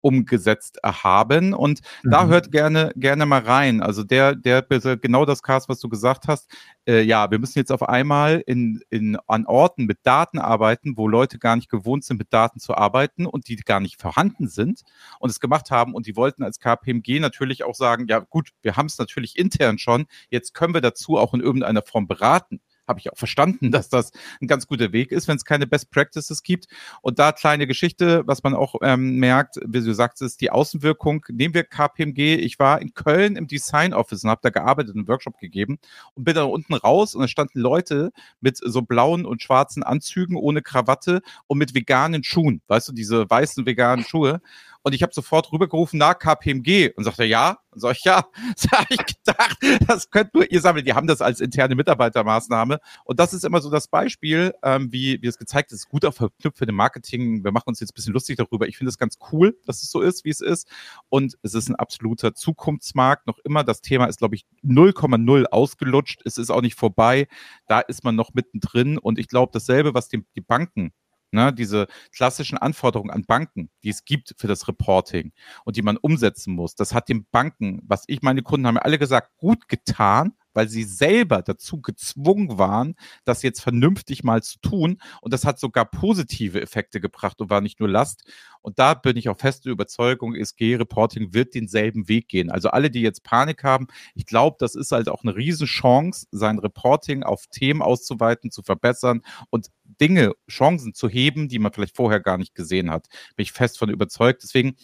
umgesetzt haben. Und mhm. da hört gerne, gerne mal rein. Also der, der, genau das Cast, was du gesagt hast. Äh, ja, wir müssen jetzt auf einmal in, in, an Orten mit Daten arbeiten, wo Leute gar nicht gewohnt sind, mit Daten zu arbeiten und die gar nicht vorhanden sind und es gemacht haben. Und die wollten als KPMG natürlich auch sagen, ja gut, wir haben es natürlich intern schon, jetzt können wir dazu auch in irgendeiner Form beraten habe ich auch verstanden, <laughs> dass das ein ganz guter Weg ist, wenn es keine Best Practices gibt. Und da kleine Geschichte, was man auch ähm, merkt, wie du sagst, ist die Außenwirkung. Nehmen wir KPMG. Ich war in Köln im Design Office und habe da gearbeitet, einen Workshop gegeben und bin da unten raus und da standen Leute mit so blauen und schwarzen Anzügen ohne Krawatte und mit veganen Schuhen. Weißt du, diese weißen veganen Schuhe. Und ich habe sofort rübergerufen, na, KPMG. Und sagte, ja. Und sag ich, ja. <laughs> So habe ich gedacht, das könnt nur ihr sammeln. Die haben das als interne Mitarbeitermaßnahme. Und das ist immer so das Beispiel, ähm, wie, wie es gezeigt ist, gut auch verknüpft für den Marketing. Wir machen uns jetzt ein bisschen lustig darüber. Ich finde es ganz cool, dass es so ist, wie es ist. Und es ist ein absoluter Zukunftsmarkt. Noch immer, das Thema ist, glaube ich, 0,0 ausgelutscht. Es ist auch nicht vorbei. Da ist man noch mittendrin. Und ich glaube, dasselbe, was die, die Banken Ne, diese klassischen Anforderungen an Banken, die es gibt für das Reporting und die man umsetzen muss, das hat den Banken, was ich, meine Kunden haben mir alle gesagt, gut getan, weil sie selber dazu gezwungen waren, das jetzt vernünftig mal zu tun. Und das hat sogar positive Effekte gebracht und war nicht nur Last. Und da bin ich auch feste Überzeugung, SG-Reporting wird denselben Weg gehen. Also alle, die jetzt Panik haben, ich glaube, das ist halt auch eine Riesenchance, sein Reporting auf Themen auszuweiten, zu verbessern und Dinge, Chancen zu heben, die man vielleicht vorher gar nicht gesehen hat. Bin ich fest von überzeugt. Deswegen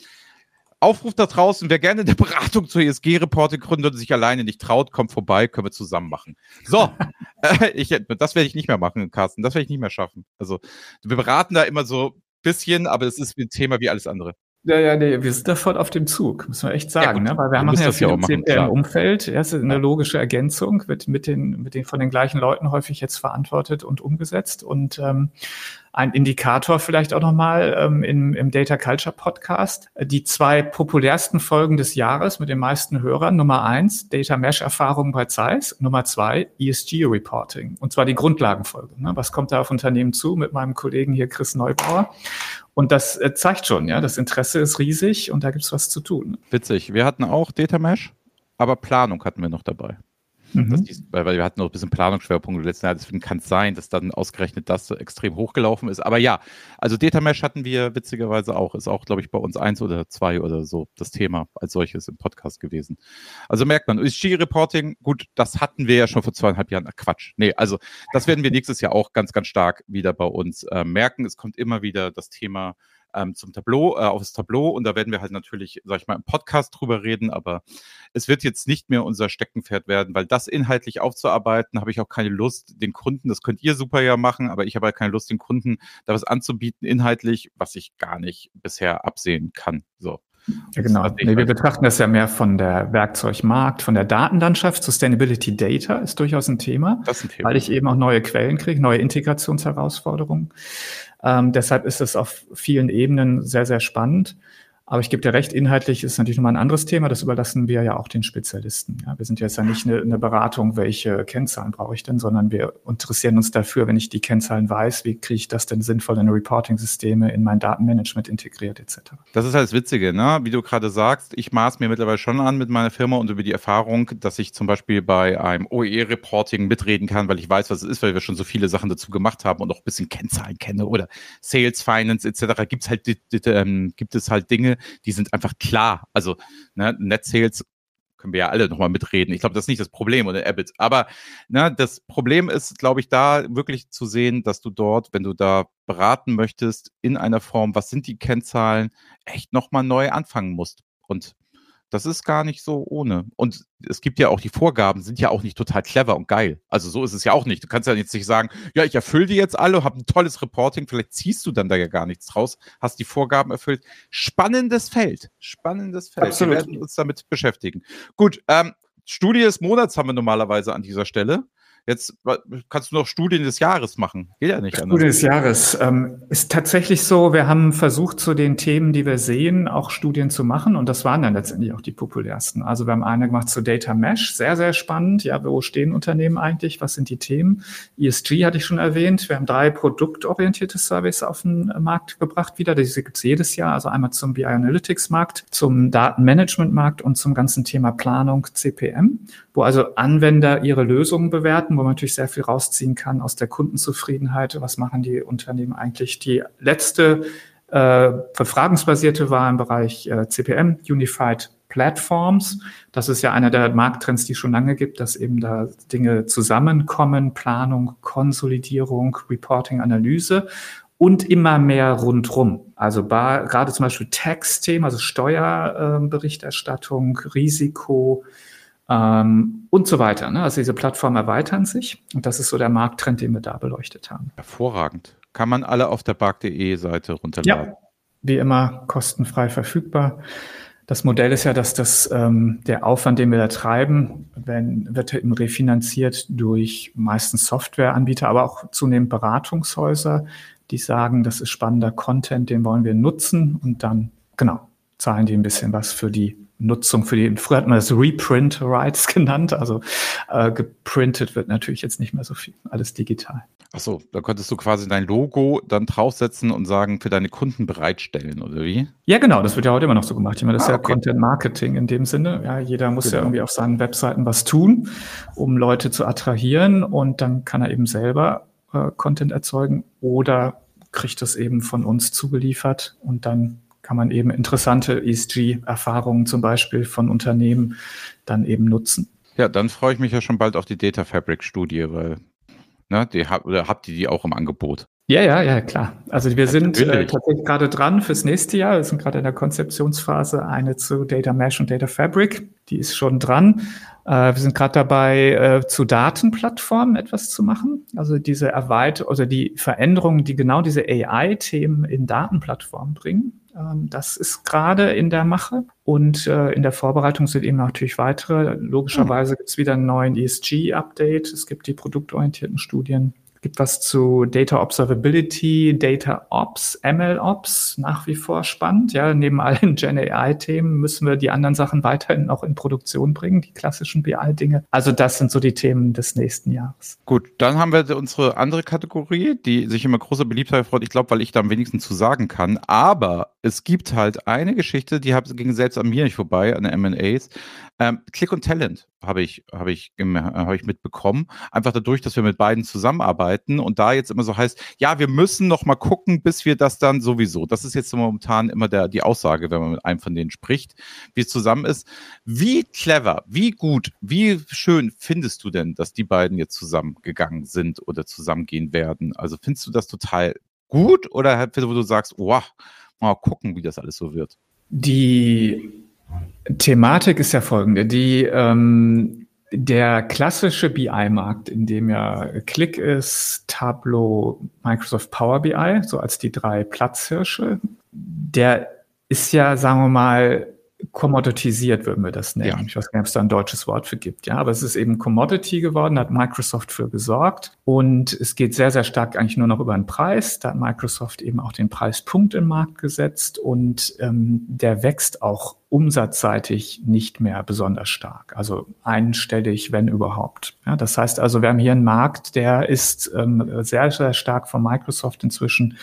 Aufruf da draußen, wer gerne eine <laughs> Beratung zur ESG-Reporte gründet und sich alleine nicht traut, kommt vorbei, können wir zusammen machen. So, <laughs> äh, ich, das werde ich nicht mehr machen, Carsten, das werde ich nicht mehr schaffen. Also wir beraten da immer so ein bisschen, aber es ist ein Thema wie alles andere. Ja, ja, nee, wir sind da voll auf dem Zug, muss man echt sagen, ja, ne? weil wir haben ja viel im CPM-Umfeld. Ja, ist eine logische Ergänzung, wird mit den, mit den von den gleichen Leuten häufig jetzt verantwortet und umgesetzt. Und ähm, ein Indikator vielleicht auch nochmal ähm, im, im Data Culture Podcast. Die zwei populärsten Folgen des Jahres mit den meisten Hörern. Nummer eins, Data Mesh Erfahrungen bei Zeiss. Nummer zwei, ESG Reporting. Und zwar die Grundlagenfolge. Ne? Was kommt da auf Unternehmen zu mit meinem Kollegen hier Chris Neubauer? Und das äh, zeigt schon, ja, das Interesse ist riesig und da gibt's was zu tun. Witzig. Wir hatten auch Data Mesh, aber Planung hatten wir noch dabei. Mhm. Die, weil, wir hatten noch ein bisschen Planungsschwerpunkte letzten Jahr, deswegen kann es sein, dass dann ausgerechnet das so extrem hochgelaufen ist. Aber ja, also Data Mesh hatten wir witzigerweise auch. Ist auch, glaube ich, bei uns eins oder zwei oder so das Thema als solches im Podcast gewesen. Also merkt man, ESG-Reporting, gut, das hatten wir ja schon vor zweieinhalb Jahren. Ach, Quatsch. Nee, also das werden wir nächstes Jahr auch ganz, ganz stark wieder bei uns äh, merken. Es kommt immer wieder das Thema ähm, zum Tableau, äh, auf das Tableau und da werden wir halt natürlich, sag ich mal, im Podcast drüber reden, aber es wird jetzt nicht mehr unser Steckenpferd werden, weil das inhaltlich aufzuarbeiten, habe ich auch keine Lust, den Kunden, das könnt ihr super ja machen, aber ich habe halt keine Lust, den Kunden da was anzubieten, inhaltlich, was ich gar nicht bisher absehen kann. So. Ja, genau. Nee, wir betrachten das ja mehr von der Werkzeugmarkt, von der Datenlandschaft. Sustainability Data ist durchaus ein Thema, ein Thema. weil ich eben auch neue Quellen kriege, neue Integrationsherausforderungen. Ähm, deshalb ist es auf vielen Ebenen sehr, sehr spannend. Aber ich gebe dir recht, inhaltlich ist natürlich nochmal ein anderes Thema. Das überlassen wir ja auch den Spezialisten. Ja, wir sind jetzt ja nicht eine, eine, Beratung, welche Kennzahlen brauche ich denn, sondern wir interessieren uns dafür, wenn ich die Kennzahlen weiß, wie kriege ich das denn sinnvoll in Reporting-Systeme, in mein Datenmanagement integriert etc. Das ist halt das Witzige, ne? wie du gerade sagst. Ich maß mir mittlerweile schon an mit meiner Firma und über die Erfahrung, dass ich zum Beispiel bei einem OE-Reporting mitreden kann, weil ich weiß, was es ist, weil wir schon so viele Sachen dazu gemacht haben und auch ein bisschen Kennzahlen kenne oder Sales, Finance etc. Gibt's halt, ähm, gibt es halt Dinge, die sind einfach klar. Also ne, Net Sales können wir ja alle nochmal mitreden. Ich glaube, das ist nicht das Problem oder Abbott. Aber ne, das Problem ist, glaube ich, da wirklich zu sehen, dass du dort, wenn du da beraten möchtest, in einer Form, was sind die Kennzahlen, echt nochmal neu anfangen musst. Und das ist gar nicht so ohne. Und es gibt ja auch die Vorgaben, sind ja auch nicht total clever und geil. Also so ist es ja auch nicht. Du kannst ja jetzt nicht sagen, ja, ich erfülle die jetzt alle, habe ein tolles Reporting, vielleicht ziehst du dann da ja gar nichts draus, hast die Vorgaben erfüllt. Spannendes Feld. Spannendes Feld. Absolut. Wir werden uns damit beschäftigen. Gut, ähm, Studie des Monats haben wir normalerweise an dieser Stelle. Jetzt kannst du noch Studien des Jahres machen. Geht ja nicht anders. Studien des Jahres. Ähm, ist tatsächlich so, wir haben versucht, zu den Themen, die wir sehen, auch Studien zu machen. Und das waren dann letztendlich auch die populärsten. Also wir haben eine gemacht zu Data Mesh. Sehr, sehr spannend. Ja, wo stehen Unternehmen eigentlich? Was sind die Themen? ESG hatte ich schon erwähnt. Wir haben drei produktorientierte Surveys auf den Markt gebracht wieder. Diese gibt es jedes Jahr. Also einmal zum BI Analytics Markt, zum Datenmanagement Markt und zum ganzen Thema Planung CPM, wo also Anwender ihre Lösungen bewerten wo man natürlich sehr viel rausziehen kann aus der Kundenzufriedenheit. Was machen die Unternehmen eigentlich? Die letzte äh, befragungsbasierte war im Bereich äh, CPM, Unified Platforms. Das ist ja einer der Markttrends, die es schon lange gibt, dass eben da Dinge zusammenkommen, Planung, Konsolidierung, Reporting, Analyse und immer mehr rundrum. Also gerade zum Beispiel Tax-Themen, also Steuerberichterstattung, Risiko, ähm, und so weiter. Ne? Also diese Plattformen erweitern sich und das ist so der Markttrend, den wir da beleuchtet haben. Hervorragend. Kann man alle auf der bark.de Seite runterladen? Ja, wie immer kostenfrei verfügbar. Das Modell ist ja, dass das ähm, der Aufwand, den wir da treiben, wenn, wird eben refinanziert durch meistens Softwareanbieter, aber auch zunehmend Beratungshäuser, die sagen, das ist spannender Content, den wollen wir nutzen und dann, genau, zahlen die ein bisschen was für die Nutzung für die, früher hat man das Reprint Rights <laughs> genannt, also äh, geprintet wird natürlich jetzt nicht mehr so viel, alles digital. Achso, da könntest du quasi dein Logo dann draufsetzen und sagen, für deine Kunden bereitstellen, oder wie? Ja, genau, das wird ja heute immer noch so gemacht. Ich meine, das ah, ist ja okay. Content Marketing in dem Sinne. Ja, jeder muss genau. ja irgendwie auf seinen Webseiten was tun, um Leute zu attrahieren und dann kann er eben selber äh, Content erzeugen oder kriegt das eben von uns zugeliefert und dann kann man eben interessante ESG-Erfahrungen zum Beispiel von Unternehmen dann eben nutzen. Ja, dann freue ich mich ja schon bald auf die Data Fabric Studie, weil ne, die oder habt ihr die auch im Angebot? Ja, ja, ja, klar. Also wir sind äh, tatsächlich gerade dran fürs nächste Jahr. Wir sind gerade in der Konzeptionsphase eine zu Data Mesh und Data Fabric. Die ist schon dran. Äh, wir sind gerade dabei, äh, zu Datenplattformen etwas zu machen. Also diese Erweiterung, also die Veränderungen, die genau diese AI-Themen in Datenplattformen bringen. Ähm, das ist gerade in der Mache und äh, in der Vorbereitung sind eben natürlich weitere. Logischerweise gibt es wieder einen neuen ESG-Update. Es gibt die produktorientierten Studien gibt was zu Data Observability, Data Ops, ML Ops, nach wie vor spannend. Ja, neben allen <laughs> Gen AI-Themen müssen wir die anderen Sachen weiterhin auch in Produktion bringen, die klassischen BI-Dinge. Also das sind so die Themen des nächsten Jahres. Gut, dann haben wir unsere andere Kategorie, die sich immer großer Beliebtheit freut. Ich glaube, weil ich da am wenigsten zu sagen kann. Aber es gibt halt eine Geschichte, die ging selbst an mir nicht vorbei, an den M&As. Ähm, Click und Talent habe ich, habe ich, habe ich mitbekommen. Einfach dadurch, dass wir mit beiden zusammenarbeiten und da jetzt immer so heißt, ja, wir müssen noch mal gucken, bis wir das dann sowieso. Das ist jetzt momentan immer der, die Aussage, wenn man mit einem von denen spricht, wie es zusammen ist. Wie clever, wie gut, wie schön findest du denn, dass die beiden jetzt zusammengegangen sind oder zusammengehen werden? Also findest du das total gut oder wo du sagst, wow, mal gucken, wie das alles so wird? Die Thematik ist ja folgende. Die, ähm, der klassische BI-Markt, in dem ja Click ist, Tableau, Microsoft Power BI, so als die drei Platzhirsche, der ist ja, sagen wir mal, commoditisiert, würden wir das nennen. Ja. Ich weiß gar nicht, ob es da ein deutsches Wort für gibt. Ja, aber es ist eben Commodity geworden, da hat Microsoft für gesorgt. Und es geht sehr, sehr stark eigentlich nur noch über den Preis. Da hat Microsoft eben auch den Preispunkt im Markt gesetzt und ähm, der wächst auch umsatzseitig nicht mehr besonders stark. Also einstellig, wenn überhaupt. Ja, das heißt also, wir haben hier einen Markt, der ist ähm, sehr, sehr stark von Microsoft inzwischen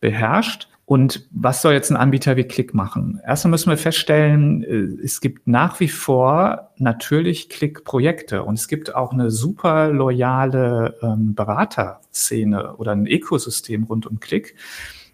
beherrscht. Und was soll jetzt ein Anbieter wie Click machen? Erstmal müssen wir feststellen, äh, es gibt nach wie vor natürlich Click-Projekte und es gibt auch eine super loyale ähm, Beraterszene oder ein Ökosystem rund um Click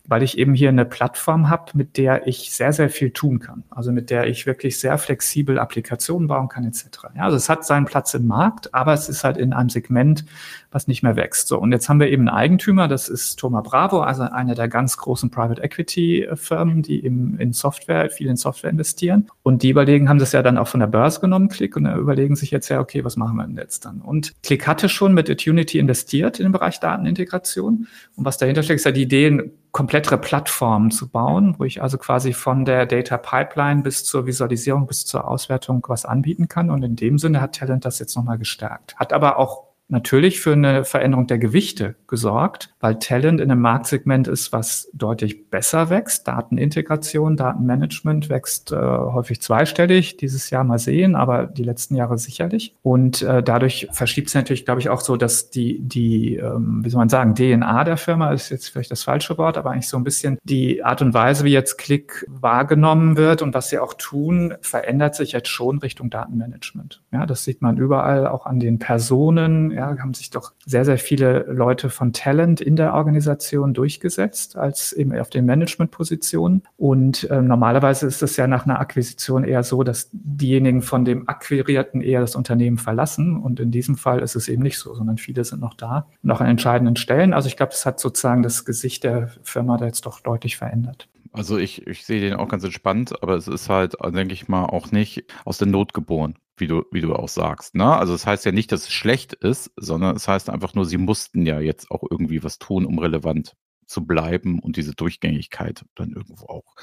weil ich eben hier eine Plattform habe, mit der ich sehr, sehr viel tun kann. Also mit der ich wirklich sehr flexibel Applikationen bauen kann etc. Ja, also es hat seinen Platz im Markt, aber es ist halt in einem Segment, was nicht mehr wächst. So, und jetzt haben wir eben einen Eigentümer, das ist Thoma Bravo, also eine der ganz großen Private Equity Firmen, die eben in Software, viel in Software investieren. Und die überlegen, haben das ja dann auch von der Börse genommen, Click, und überlegen sich jetzt ja, okay, was machen wir denn jetzt dann? Und Click hatte schon mit Attunity investiert in den Bereich Datenintegration. Und was dahinter steckt, ist ja die Idee, komplettere Plattformen zu bauen, wo ich also quasi von der Data Pipeline bis zur Visualisierung, bis zur Auswertung was anbieten kann. Und in dem Sinne hat Talent das jetzt nochmal gestärkt. Hat aber auch natürlich für eine Veränderung der Gewichte gesorgt, weil Talent in einem Marktsegment ist, was deutlich besser wächst. Datenintegration, Datenmanagement wächst äh, häufig zweistellig, dieses Jahr mal sehen, aber die letzten Jahre sicherlich. Und äh, dadurch verschiebt es natürlich, glaube ich, auch so, dass die, die ähm, wie soll man sagen, DNA der Firma ist jetzt vielleicht das falsche Wort, aber eigentlich so ein bisschen die Art und Weise, wie jetzt Klick wahrgenommen wird und was sie auch tun, verändert sich jetzt schon Richtung Datenmanagement. Ja, das sieht man überall, auch an den Personen, ja, haben sich doch sehr, sehr viele Leute von Talent in der Organisation durchgesetzt, als eben auf den Managementpositionen. Und äh, normalerweise ist es ja nach einer Akquisition eher so, dass diejenigen von dem Akquirierten eher das Unternehmen verlassen. Und in diesem Fall ist es eben nicht so, sondern viele sind noch da, noch an entscheidenden Stellen. Also ich glaube, das hat sozusagen das Gesicht der Firma da jetzt doch deutlich verändert. Also ich, ich sehe den auch ganz entspannt, aber es ist halt, denke ich mal, auch nicht aus der Not geboren wie du, wie du auch sagst. Ne? Also es das heißt ja nicht, dass es schlecht ist, sondern es heißt einfach nur, sie mussten ja jetzt auch irgendwie was tun, um relevant zu bleiben und diese Durchgängigkeit dann irgendwo auch,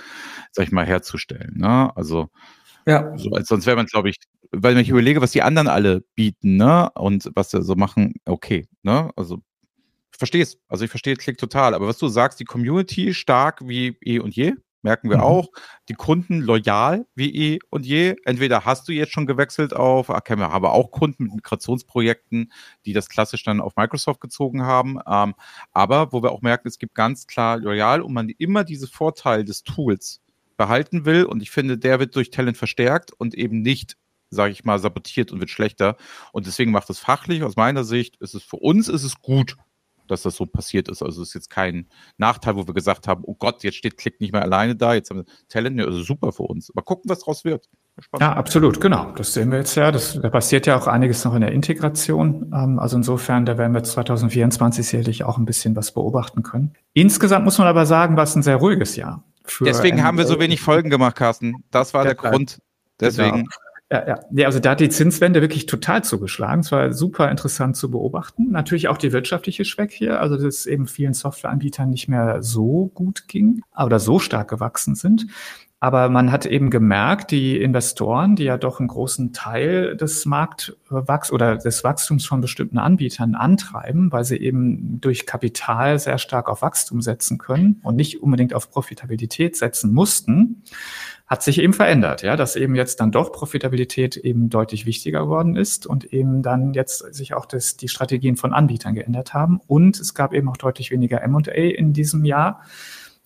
sag ich mal, herzustellen. Ne? Also ja. So, sonst wäre man, glaube ich, weil wenn ich überlege, was die anderen alle bieten, ne, und was sie so machen, okay, ne, also ich verstehe es, also ich verstehe Klick total, aber was du sagst, die Community stark wie eh und je, merken wir mhm. auch. Die Kunden loyal wie eh und je. Entweder hast du jetzt schon gewechselt auf, ah, kennen wir aber auch Kunden mit Migrationsprojekten, die das klassisch dann auf Microsoft gezogen haben. Ähm, aber wo wir auch merken, es gibt ganz klar loyal und man immer diese Vorteil des Tools behalten will. Und ich finde, der wird durch Talent verstärkt und eben nicht sage ich mal, sabotiert und wird schlechter. Und deswegen macht es fachlich aus meiner Sicht, ist es für uns ist es gut, dass das so passiert ist. Also es ist jetzt kein Nachteil, wo wir gesagt haben, oh Gott, jetzt steht Klick nicht mehr alleine da, jetzt haben wir Talent, also super für uns. Mal gucken, was draus wird. Spannend. Ja, absolut, genau. Das sehen wir jetzt ja. Das, da passiert ja auch einiges noch in der Integration. Ähm, also insofern, da werden wir 2024 sicherlich auch ein bisschen was beobachten können. Insgesamt muss man aber sagen, war es ein sehr ruhiges Jahr. Deswegen haben wir so wenig Folgen gemacht, Carsten. Das war der, der Grund. Deswegen. Genau. Ja, ja. ja, also da hat die Zinswende wirklich total zugeschlagen. Es war super interessant zu beobachten. Natürlich auch die wirtschaftliche Schwäche, also dass es eben vielen Softwareanbietern nicht mehr so gut ging oder so stark gewachsen sind. Aber man hat eben gemerkt, die Investoren, die ja doch einen großen Teil des Marktwachs oder des Wachstums von bestimmten Anbietern antreiben, weil sie eben durch Kapital sehr stark auf Wachstum setzen können und nicht unbedingt auf Profitabilität setzen mussten, hat sich eben verändert, ja, dass eben jetzt dann doch Profitabilität eben deutlich wichtiger geworden ist und eben dann jetzt sich auch das, die Strategien von Anbietern geändert haben. Und es gab eben auch deutlich weniger M&A in diesem Jahr.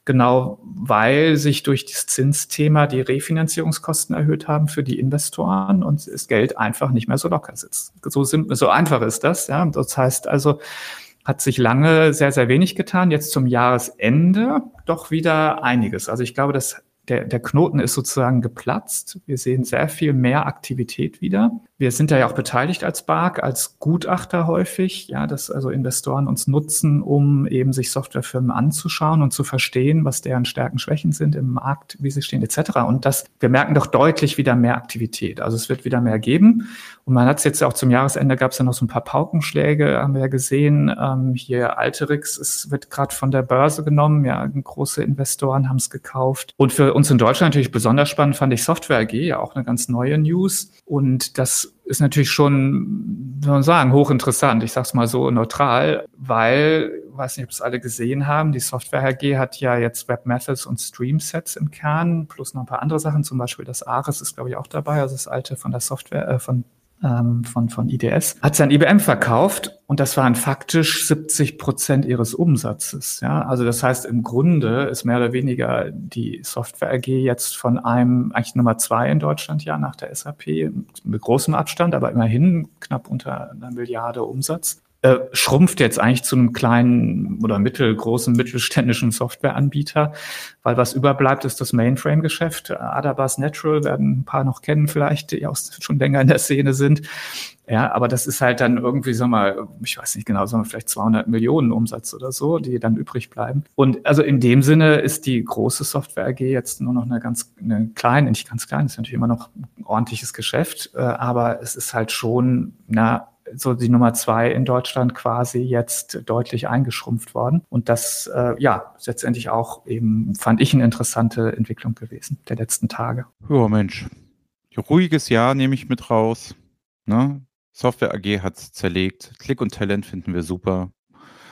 Genau, weil sich durch das Zinsthema die Refinanzierungskosten erhöht haben für die Investoren und das Geld einfach nicht mehr so locker sitzt. So, simpel, so einfach ist das. Ja. Das heißt also, hat sich lange sehr, sehr wenig getan. Jetzt zum Jahresende doch wieder einiges. Also ich glaube, das der, der Knoten ist sozusagen geplatzt. Wir sehen sehr viel mehr Aktivität wieder. Wir sind da ja auch beteiligt als BARC, als Gutachter häufig, ja, dass also Investoren uns nutzen, um eben sich Softwarefirmen anzuschauen und zu verstehen, was deren Stärken, Schwächen sind im Markt, wie sie stehen, etc. Und das, wir merken doch deutlich wieder mehr Aktivität. Also es wird wieder mehr geben. Und man hat es jetzt auch zum Jahresende gab es ja noch so ein paar Paukenschläge, haben wir ja gesehen. Ähm, hier Alterix, es wird gerade von der Börse genommen, ja, große Investoren haben es gekauft. Und für uns in Deutschland natürlich besonders spannend fand ich Software AG, ja auch eine ganz neue News. Und das ist natürlich schon, soll man sagen, hochinteressant. Ich sage es mal so neutral, weil, weiß nicht, ob es alle gesehen haben, die Software AG hat ja jetzt Webmethods und Streamsets im Kern, plus noch ein paar andere Sachen, zum Beispiel das Ares ist, glaube ich, auch dabei, also das alte von der Software, äh, von ähm, von, von IDS, hat sein IBM verkauft und das waren faktisch 70 Prozent ihres Umsatzes. Ja? Also das heißt, im Grunde ist mehr oder weniger die Software AG jetzt von einem, eigentlich Nummer zwei in Deutschland, ja, nach der SAP, mit großem Abstand, aber immerhin knapp unter einer Milliarde Umsatz äh, schrumpft jetzt eigentlich zu einem kleinen oder mittelgroßen mittelständischen Softwareanbieter, weil was überbleibt, ist das Mainframe-Geschäft. Adabas Natural werden ein paar noch kennen vielleicht, die auch schon länger in der Szene sind. Ja, aber das ist halt dann irgendwie, sag mal, ich weiß nicht genau, sagen wir vielleicht 200 Millionen Umsatz oder so, die dann übrig bleiben. Und also in dem Sinne ist die große Software AG jetzt nur noch eine ganz eine kleine, nicht ganz klein, ist natürlich immer noch ein ordentliches Geschäft, äh, aber es ist halt schon, na, so die Nummer zwei in Deutschland quasi jetzt deutlich eingeschrumpft worden. Und das, äh, ja, letztendlich auch eben, fand ich, eine interessante Entwicklung gewesen der letzten Tage. Ja, Mensch. Ruhiges Jahr nehme ich mit raus. Ne? Software AG hat es zerlegt. Klick und Talent finden wir super.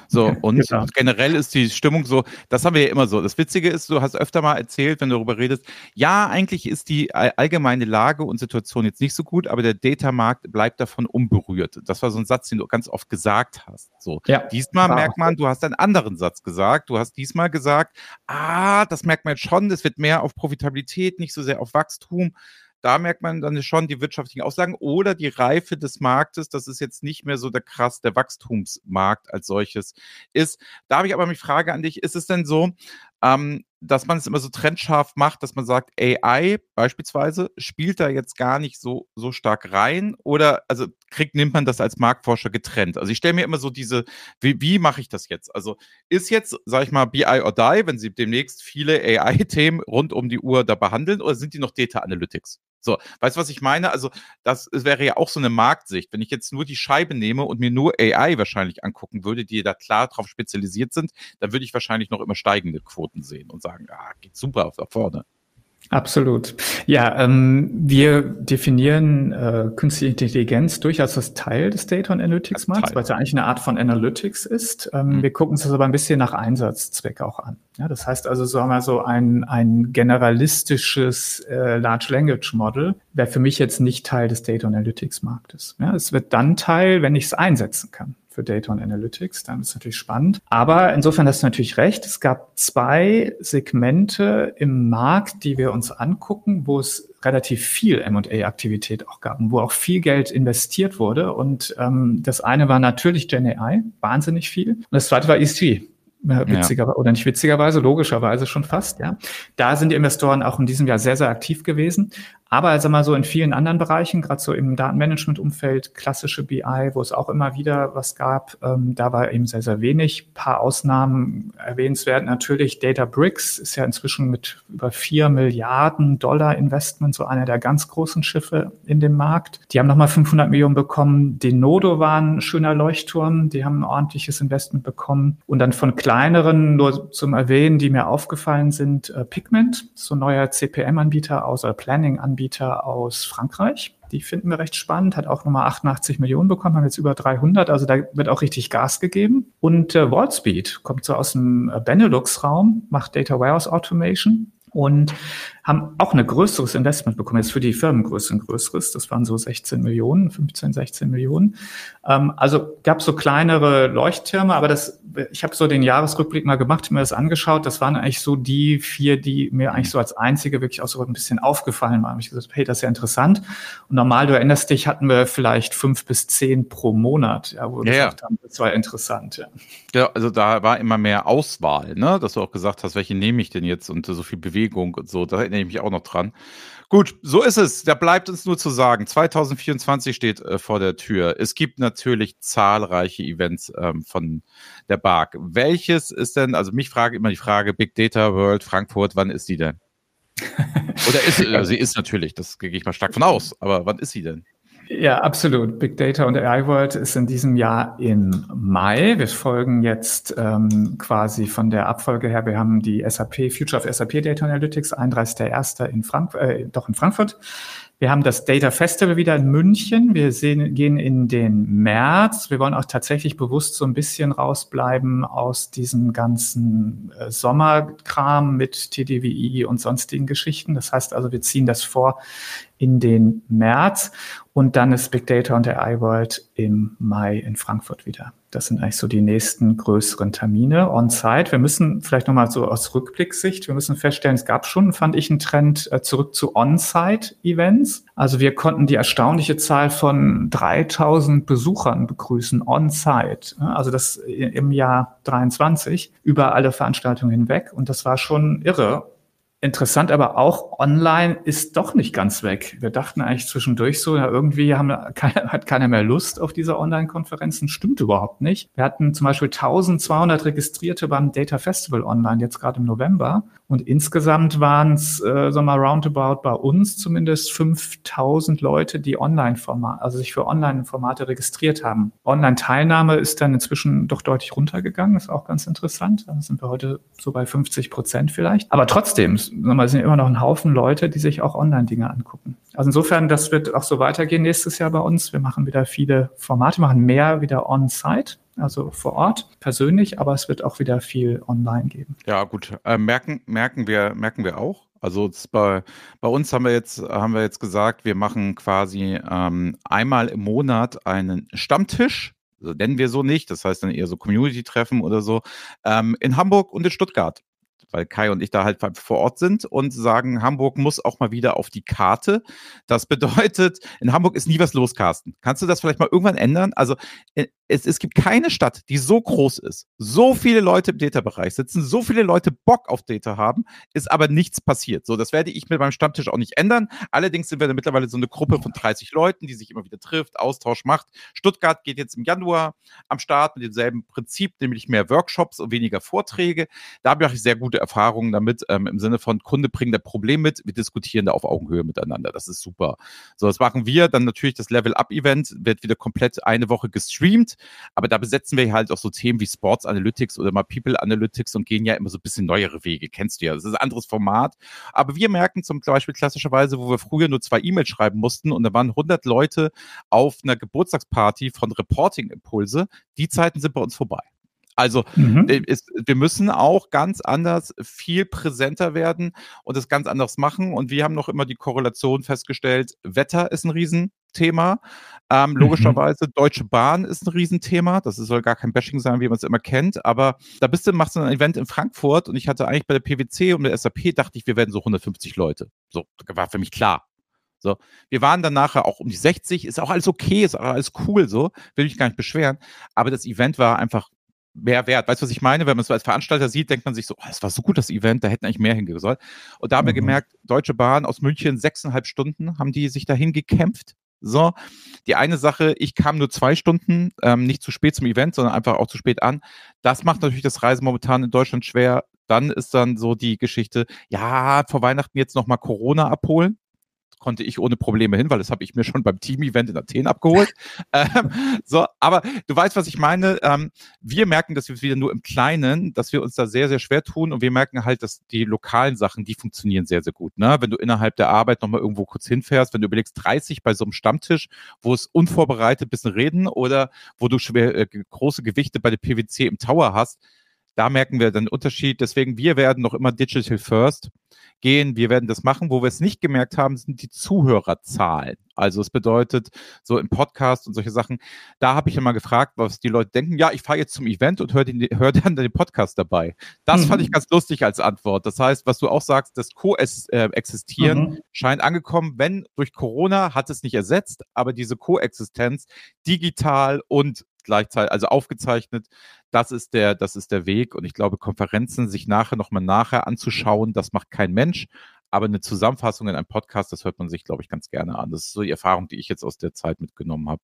So, und genau. generell ist die Stimmung so, das haben wir ja immer so. Das Witzige ist, du hast öfter mal erzählt, wenn du darüber redest, ja, eigentlich ist die allgemeine Lage und Situation jetzt nicht so gut, aber der Data-Markt bleibt davon unberührt. Das war so ein Satz, den du ganz oft gesagt hast. So, ja, diesmal merkt man, du hast einen anderen Satz gesagt. Du hast diesmal gesagt, ah, das merkt man jetzt schon, es wird mehr auf Profitabilität, nicht so sehr auf Wachstum da merkt man dann schon die wirtschaftlichen Aussagen oder die Reife des Marktes. Das ist jetzt nicht mehr so der krass, der Wachstumsmarkt als solches ist. Da habe ich aber eine Frage an dich. Ist es denn so, ähm, dass man es immer so trendscharf macht, dass man sagt, AI beispielsweise spielt da jetzt gar nicht so, so stark rein oder also kriegt, nimmt man das als Marktforscher getrennt? Also ich stelle mir immer so diese, wie, wie mache ich das jetzt? Also ist jetzt, sage ich mal, BI or Die, wenn Sie demnächst viele AI-Themen rund um die Uhr da behandeln oder sind die noch Data Analytics? So, weißt du, was ich meine? Also, das wäre ja auch so eine Marktsicht. Wenn ich jetzt nur die Scheibe nehme und mir nur AI wahrscheinlich angucken würde, die da klar drauf spezialisiert sind, dann würde ich wahrscheinlich noch immer steigende Quoten sehen und sagen, ah, geht super auf da vorne. Absolut. Ja, ähm, wir definieren äh, künstliche Intelligenz durchaus als Teil des Data Analytics Markts, weil es ja eigentlich eine Art von Analytics ist. Ähm, mhm. Wir gucken uns das aber ein bisschen nach Einsatzzweck auch an. Ja, das heißt also, so haben wir so ein, ein generalistisches äh, Large Language Model, wäre für mich jetzt nicht Teil des Data Analytics Marktes. Ja, es wird dann Teil, wenn ich es einsetzen kann für Data und Analytics. Dann ist es natürlich spannend. Aber insofern hast du natürlich recht. Es gab zwei Segmente im Markt, die wir uns angucken, wo es relativ viel M&A-Aktivität auch gab und wo auch viel Geld investiert wurde. Und ähm, das eine war natürlich Gen AI, wahnsinnig viel. Und das zweite war ESG, witziger ja. oder nicht witzigerweise, logischerweise schon fast, ja. Da sind die Investoren auch in diesem Jahr sehr, sehr aktiv gewesen. Aber also mal so in vielen anderen Bereichen, gerade so im Datenmanagement-Umfeld, klassische BI, wo es auch immer wieder was gab, ähm, da war eben sehr, sehr wenig. Paar Ausnahmen erwähnenswert. Natürlich Databricks ist ja inzwischen mit über vier Milliarden Dollar Investment so einer der ganz großen Schiffe in dem Markt. Die haben nochmal 500 Millionen bekommen. Denodo war ein schöner Leuchtturm. Die haben ein ordentliches Investment bekommen. Und dann von kleineren, nur zum Erwähnen, die mir aufgefallen sind, äh, Pigment, so ein neuer CPM-Anbieter aus, oder Planning-Anbieter Anbieter aus Frankreich. Die finden wir recht spannend, hat auch nochmal 88 Millionen bekommen, haben jetzt über 300, also da wird auch richtig Gas gegeben. Und äh, Wallspeed kommt so aus dem äh, Benelux-Raum, macht Data Warehouse Automation und haben auch ein größeres Investment bekommen, jetzt für die Firmengröße ein größeres, das waren so 16 Millionen, 15, 16 Millionen. Ähm, also gab so kleinere Leuchttürme, aber das, ich habe so den Jahresrückblick mal gemacht, mir das angeschaut, das waren eigentlich so die vier, die mir eigentlich so als einzige wirklich auch so ein bisschen aufgefallen waren. Ich gesagt, hey, das ist ja interessant. Und normal, du erinnerst dich, hatten wir vielleicht fünf bis zehn pro Monat, ja, wo wir ja, gesagt ja. haben, das war interessant. Ja. ja, also da war immer mehr Auswahl, ne? dass du auch gesagt hast, welche nehme ich denn jetzt und so viel Bewegung und so. Da erinnere ich mich auch noch dran. Gut, so ist es. Da bleibt uns nur zu sagen, 2024 steht äh, vor der Tür. Es gibt natürlich zahlreiche Events ähm, von der BARC. Welches ist denn, also mich frage immer die Frage, Big Data World Frankfurt, wann ist die denn? <laughs> Oder ist sie, also sie ist natürlich, das gehe ich mal stark von aus, aber wann ist sie denn? Ja, absolut. Big Data und AI World ist in diesem Jahr im Mai. Wir folgen jetzt ähm, quasi von der Abfolge her. Wir haben die SAP Future of SAP Data Analytics 31.01. in Frankfurt, äh, doch in Frankfurt. Wir haben das Data Festival wieder in München. Wir sehen, gehen in den März. Wir wollen auch tatsächlich bewusst so ein bisschen rausbleiben aus diesem ganzen äh, Sommerkram mit TDWI und sonstigen Geschichten. Das heißt also, wir ziehen das vor in den März und dann ist Big Data und der iWorld im Mai in Frankfurt wieder. Das sind eigentlich so die nächsten größeren Termine on-site. Wir müssen vielleicht nochmal so aus Rückblicksicht, wir müssen feststellen, es gab schon, fand ich, einen Trend äh, zurück zu On-site-Events. Also wir konnten die erstaunliche Zahl von 3000 Besuchern begrüßen on-site. Also das im Jahr 23 über alle Veranstaltungen hinweg. Und das war schon irre. Interessant aber auch, online ist doch nicht ganz weg. Wir dachten eigentlich zwischendurch so, ja, irgendwie haben, <laughs> keine, hat keiner mehr Lust auf diese Online-Konferenzen. Stimmt überhaupt nicht. Wir hatten zum Beispiel 1200 Registrierte beim Data Festival online, jetzt gerade im November. Und insgesamt waren es, äh, sagen wir mal, roundabout bei uns zumindest 5000 Leute, die Online-Format, also sich für Online-Formate registriert haben. Online-Teilnahme ist dann inzwischen doch deutlich runtergegangen, ist auch ganz interessant. Da sind wir heute so bei 50 Prozent vielleicht. Aber trotzdem, sagen wir mal, sind immer noch ein Haufen Leute, die sich auch Online-Dinge angucken. Also insofern, das wird auch so weitergehen nächstes Jahr bei uns. Wir machen wieder viele Formate, machen mehr wieder on-site, also vor Ort, persönlich, aber es wird auch wieder viel online geben. Ja, gut. Äh, merken, merken, wir, merken wir auch. Also bei, bei uns haben wir jetzt, haben wir jetzt gesagt, wir machen quasi ähm, einmal im Monat einen Stammtisch. Also nennen wir so nicht, das heißt dann eher so Community-Treffen oder so, ähm, in Hamburg und in Stuttgart weil Kai und ich da halt vor Ort sind und sagen, Hamburg muss auch mal wieder auf die Karte. Das bedeutet, in Hamburg ist nie was los, Carsten. Kannst du das vielleicht mal irgendwann ändern? Also äh, es, es gibt keine Stadt, die so groß ist, so viele Leute im Data-Bereich sitzen, so viele Leute Bock auf Data haben, ist aber nichts passiert. So, das werde ich mit meinem Stammtisch auch nicht ändern. Allerdings sind wir da mittlerweile so eine Gruppe von 30 Leuten, die sich immer wieder trifft, Austausch macht. Stuttgart geht jetzt im Januar am Start mit demselben Prinzip, nämlich mehr Workshops und weniger Vorträge. Da habe ich sehr gute Erfahrungen damit, ähm, im Sinne von Kunde bringt ein Problem mit, wir diskutieren da auf Augenhöhe miteinander. Das ist super. So, das machen wir. Dann natürlich das Level-Up-Event wird wieder komplett eine Woche gestreamt. Aber da besetzen wir halt auch so Themen wie Sports Analytics oder mal People Analytics und gehen ja immer so ein bisschen neuere Wege. Kennst du ja. Das ist ein anderes Format. Aber wir merken zum Beispiel klassischerweise, wo wir früher nur zwei E-Mails schreiben mussten und da waren 100 Leute auf einer Geburtstagsparty von Reporting Impulse. Die Zeiten sind bei uns vorbei. Also mhm. ist, äh, wir müssen auch ganz anders, viel präsenter werden und es ganz anders machen. Und wir haben noch immer die Korrelation festgestellt, Wetter ist ein Riesenthema. Ähm, mhm. logischerweise, Deutsche Bahn ist ein Riesenthema. Das soll gar kein Bashing sein, wie man es immer kennt. Aber da bist du, machst du ein Event in Frankfurt und ich hatte eigentlich bei der PwC und der SAP, dachte ich, wir werden so 150 Leute. So, war für mich klar. So, wir waren dann nachher auch um die 60, ist auch alles okay, ist auch alles cool, so, will mich gar nicht beschweren. Aber das Event war einfach mehr wert. Weißt du, was ich meine? Wenn man es so als Veranstalter sieht, denkt man sich so, oh, das war so gut, das Event, da hätten eigentlich mehr hingehen sollen. Und da haben mhm. wir gemerkt, Deutsche Bahn aus München, sechseinhalb Stunden haben die sich dahin gekämpft. So, die eine Sache, ich kam nur zwei Stunden, ähm, nicht zu spät zum Event, sondern einfach auch zu spät an. Das macht natürlich das Reisen momentan in Deutschland schwer. Dann ist dann so die Geschichte, ja, vor Weihnachten jetzt nochmal Corona abholen konnte ich ohne Probleme hin, weil das habe ich mir schon beim Team-Event in Athen abgeholt. <laughs> ähm, so, aber du weißt, was ich meine. Ähm, wir merken, dass wir wieder nur im Kleinen, dass wir uns da sehr, sehr schwer tun und wir merken halt, dass die lokalen Sachen, die funktionieren sehr, sehr gut. Ne? Wenn du innerhalb der Arbeit nochmal irgendwo kurz hinfährst, wenn du überlegst, 30 bei so einem Stammtisch, wo es unvorbereitet bisschen reden oder wo du schwer, äh, große Gewichte bei der PwC im Tower hast, da merken wir den Unterschied. Deswegen, wir werden noch immer Digital First gehen. Wir werden das machen. Wo wir es nicht gemerkt haben, sind die Zuhörerzahlen. Also es bedeutet, so im Podcast und solche Sachen, da habe ich immer gefragt, was die Leute denken. Ja, ich fahre jetzt zum Event und höre hör dann den Podcast dabei. Das mhm. fand ich ganz lustig als Antwort. Das heißt, was du auch sagst, das Koexistieren mhm. scheint angekommen. Wenn durch Corona hat es nicht ersetzt, aber diese Koexistenz digital und gleichzeitig, also aufgezeichnet. Das ist der, das ist der Weg. Und ich glaube, Konferenzen sich nachher nochmal nachher anzuschauen, das macht kein Mensch. Aber eine Zusammenfassung in einem Podcast, das hört man sich, glaube ich, ganz gerne an. Das ist so die Erfahrung, die ich jetzt aus der Zeit mitgenommen habe.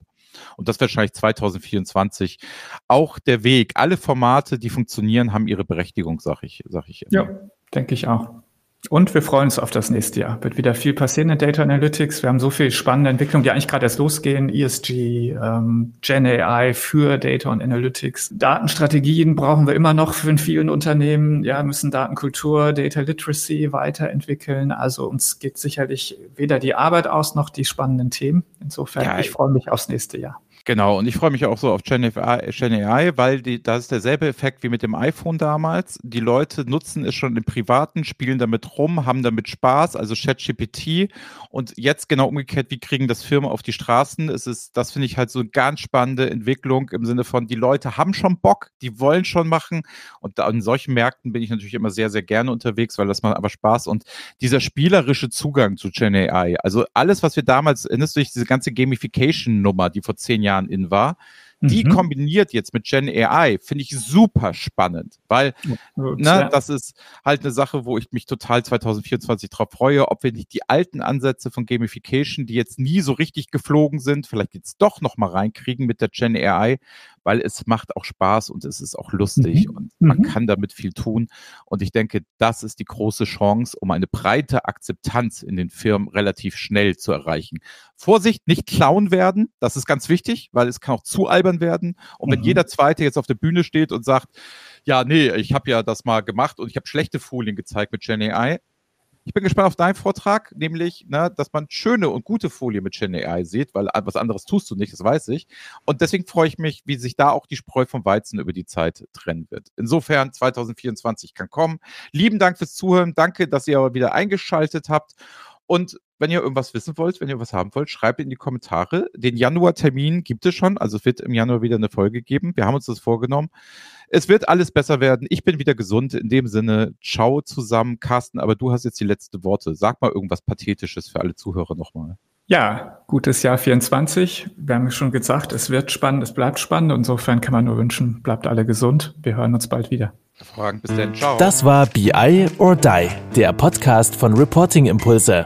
Und das wahrscheinlich 2024 auch der Weg. Alle Formate, die funktionieren, haben ihre Berechtigung, sage ich, sag ich. Ja, denke ich auch. Und wir freuen uns auf das nächste Jahr. Wird wieder viel passieren in Data Analytics. Wir haben so viel spannende Entwicklungen, die eigentlich gerade erst losgehen. ESG, ähm, Gen AI für Data und Analytics. Datenstrategien brauchen wir immer noch für in vielen Unternehmen. Ja, müssen Datenkultur, Data Literacy weiterentwickeln. Also uns geht sicherlich weder die Arbeit aus noch die spannenden Themen. Insofern, ja, ich freue mich aufs nächste Jahr. Genau, und ich freue mich auch so auf Gen AI, weil die, das ist derselbe Effekt wie mit dem iPhone damals. Die Leute nutzen es schon im Privaten, spielen damit rum, haben damit Spaß, also ChatGPT. Und jetzt genau umgekehrt, wie kriegen das Firmen auf die Straßen? Es ist, das finde ich halt so eine ganz spannende Entwicklung im Sinne von, die Leute haben schon Bock, die wollen schon machen. Und an solchen Märkten bin ich natürlich immer sehr, sehr gerne unterwegs, weil das macht aber Spaß. Und dieser spielerische Zugang zu Gen AI, also alles, was wir damals, erinnerst du dich, diese ganze Gamification-Nummer, die vor zehn Jahren Jahren in war. Die mhm. kombiniert jetzt mit Gen AI, finde ich super spannend, weil Ups, ne, ja. das ist halt eine Sache, wo ich mich total 2024 drauf freue, ob wir nicht die alten Ansätze von Gamification, die jetzt nie so richtig geflogen sind, vielleicht jetzt doch nochmal reinkriegen mit der Gen AI, weil es macht auch Spaß und es ist auch lustig mhm. und man mhm. kann damit viel tun. Und ich denke, das ist die große Chance, um eine breite Akzeptanz in den Firmen relativ schnell zu erreichen. Vorsicht, nicht klauen werden, das ist ganz wichtig, weil es kann auch zu albern werden. Und wenn mhm. jeder Zweite jetzt auf der Bühne steht und sagt, ja, nee, ich habe ja das mal gemacht und ich habe schlechte Folien gezeigt mit Gen AI, Ich bin gespannt auf deinen Vortrag, nämlich, ne, dass man schöne und gute Folie mit Gen AI sieht, weil was anderes tust du nicht, das weiß ich. Und deswegen freue ich mich, wie sich da auch die Spreu vom Weizen über die Zeit trennen wird. Insofern 2024 kann kommen. Lieben Dank fürs Zuhören. Danke, dass ihr aber wieder eingeschaltet habt. Und wenn ihr irgendwas wissen wollt, wenn ihr was haben wollt, schreibt in die Kommentare. Den Januar-Termin gibt es schon, also es wird im Januar wieder eine Folge geben. Wir haben uns das vorgenommen. Es wird alles besser werden. Ich bin wieder gesund. In dem Sinne, ciao zusammen. Carsten, aber du hast jetzt die letzten Worte. Sag mal irgendwas Pathetisches für alle Zuhörer nochmal. Ja, gutes Jahr 24. Wir haben schon gesagt, es wird spannend, es bleibt spannend. Insofern kann man nur wünschen, bleibt alle gesund. Wir hören uns bald wieder. Fragen, bis dann. Ciao. Das war BI or Die, der Podcast von Reporting Impulse.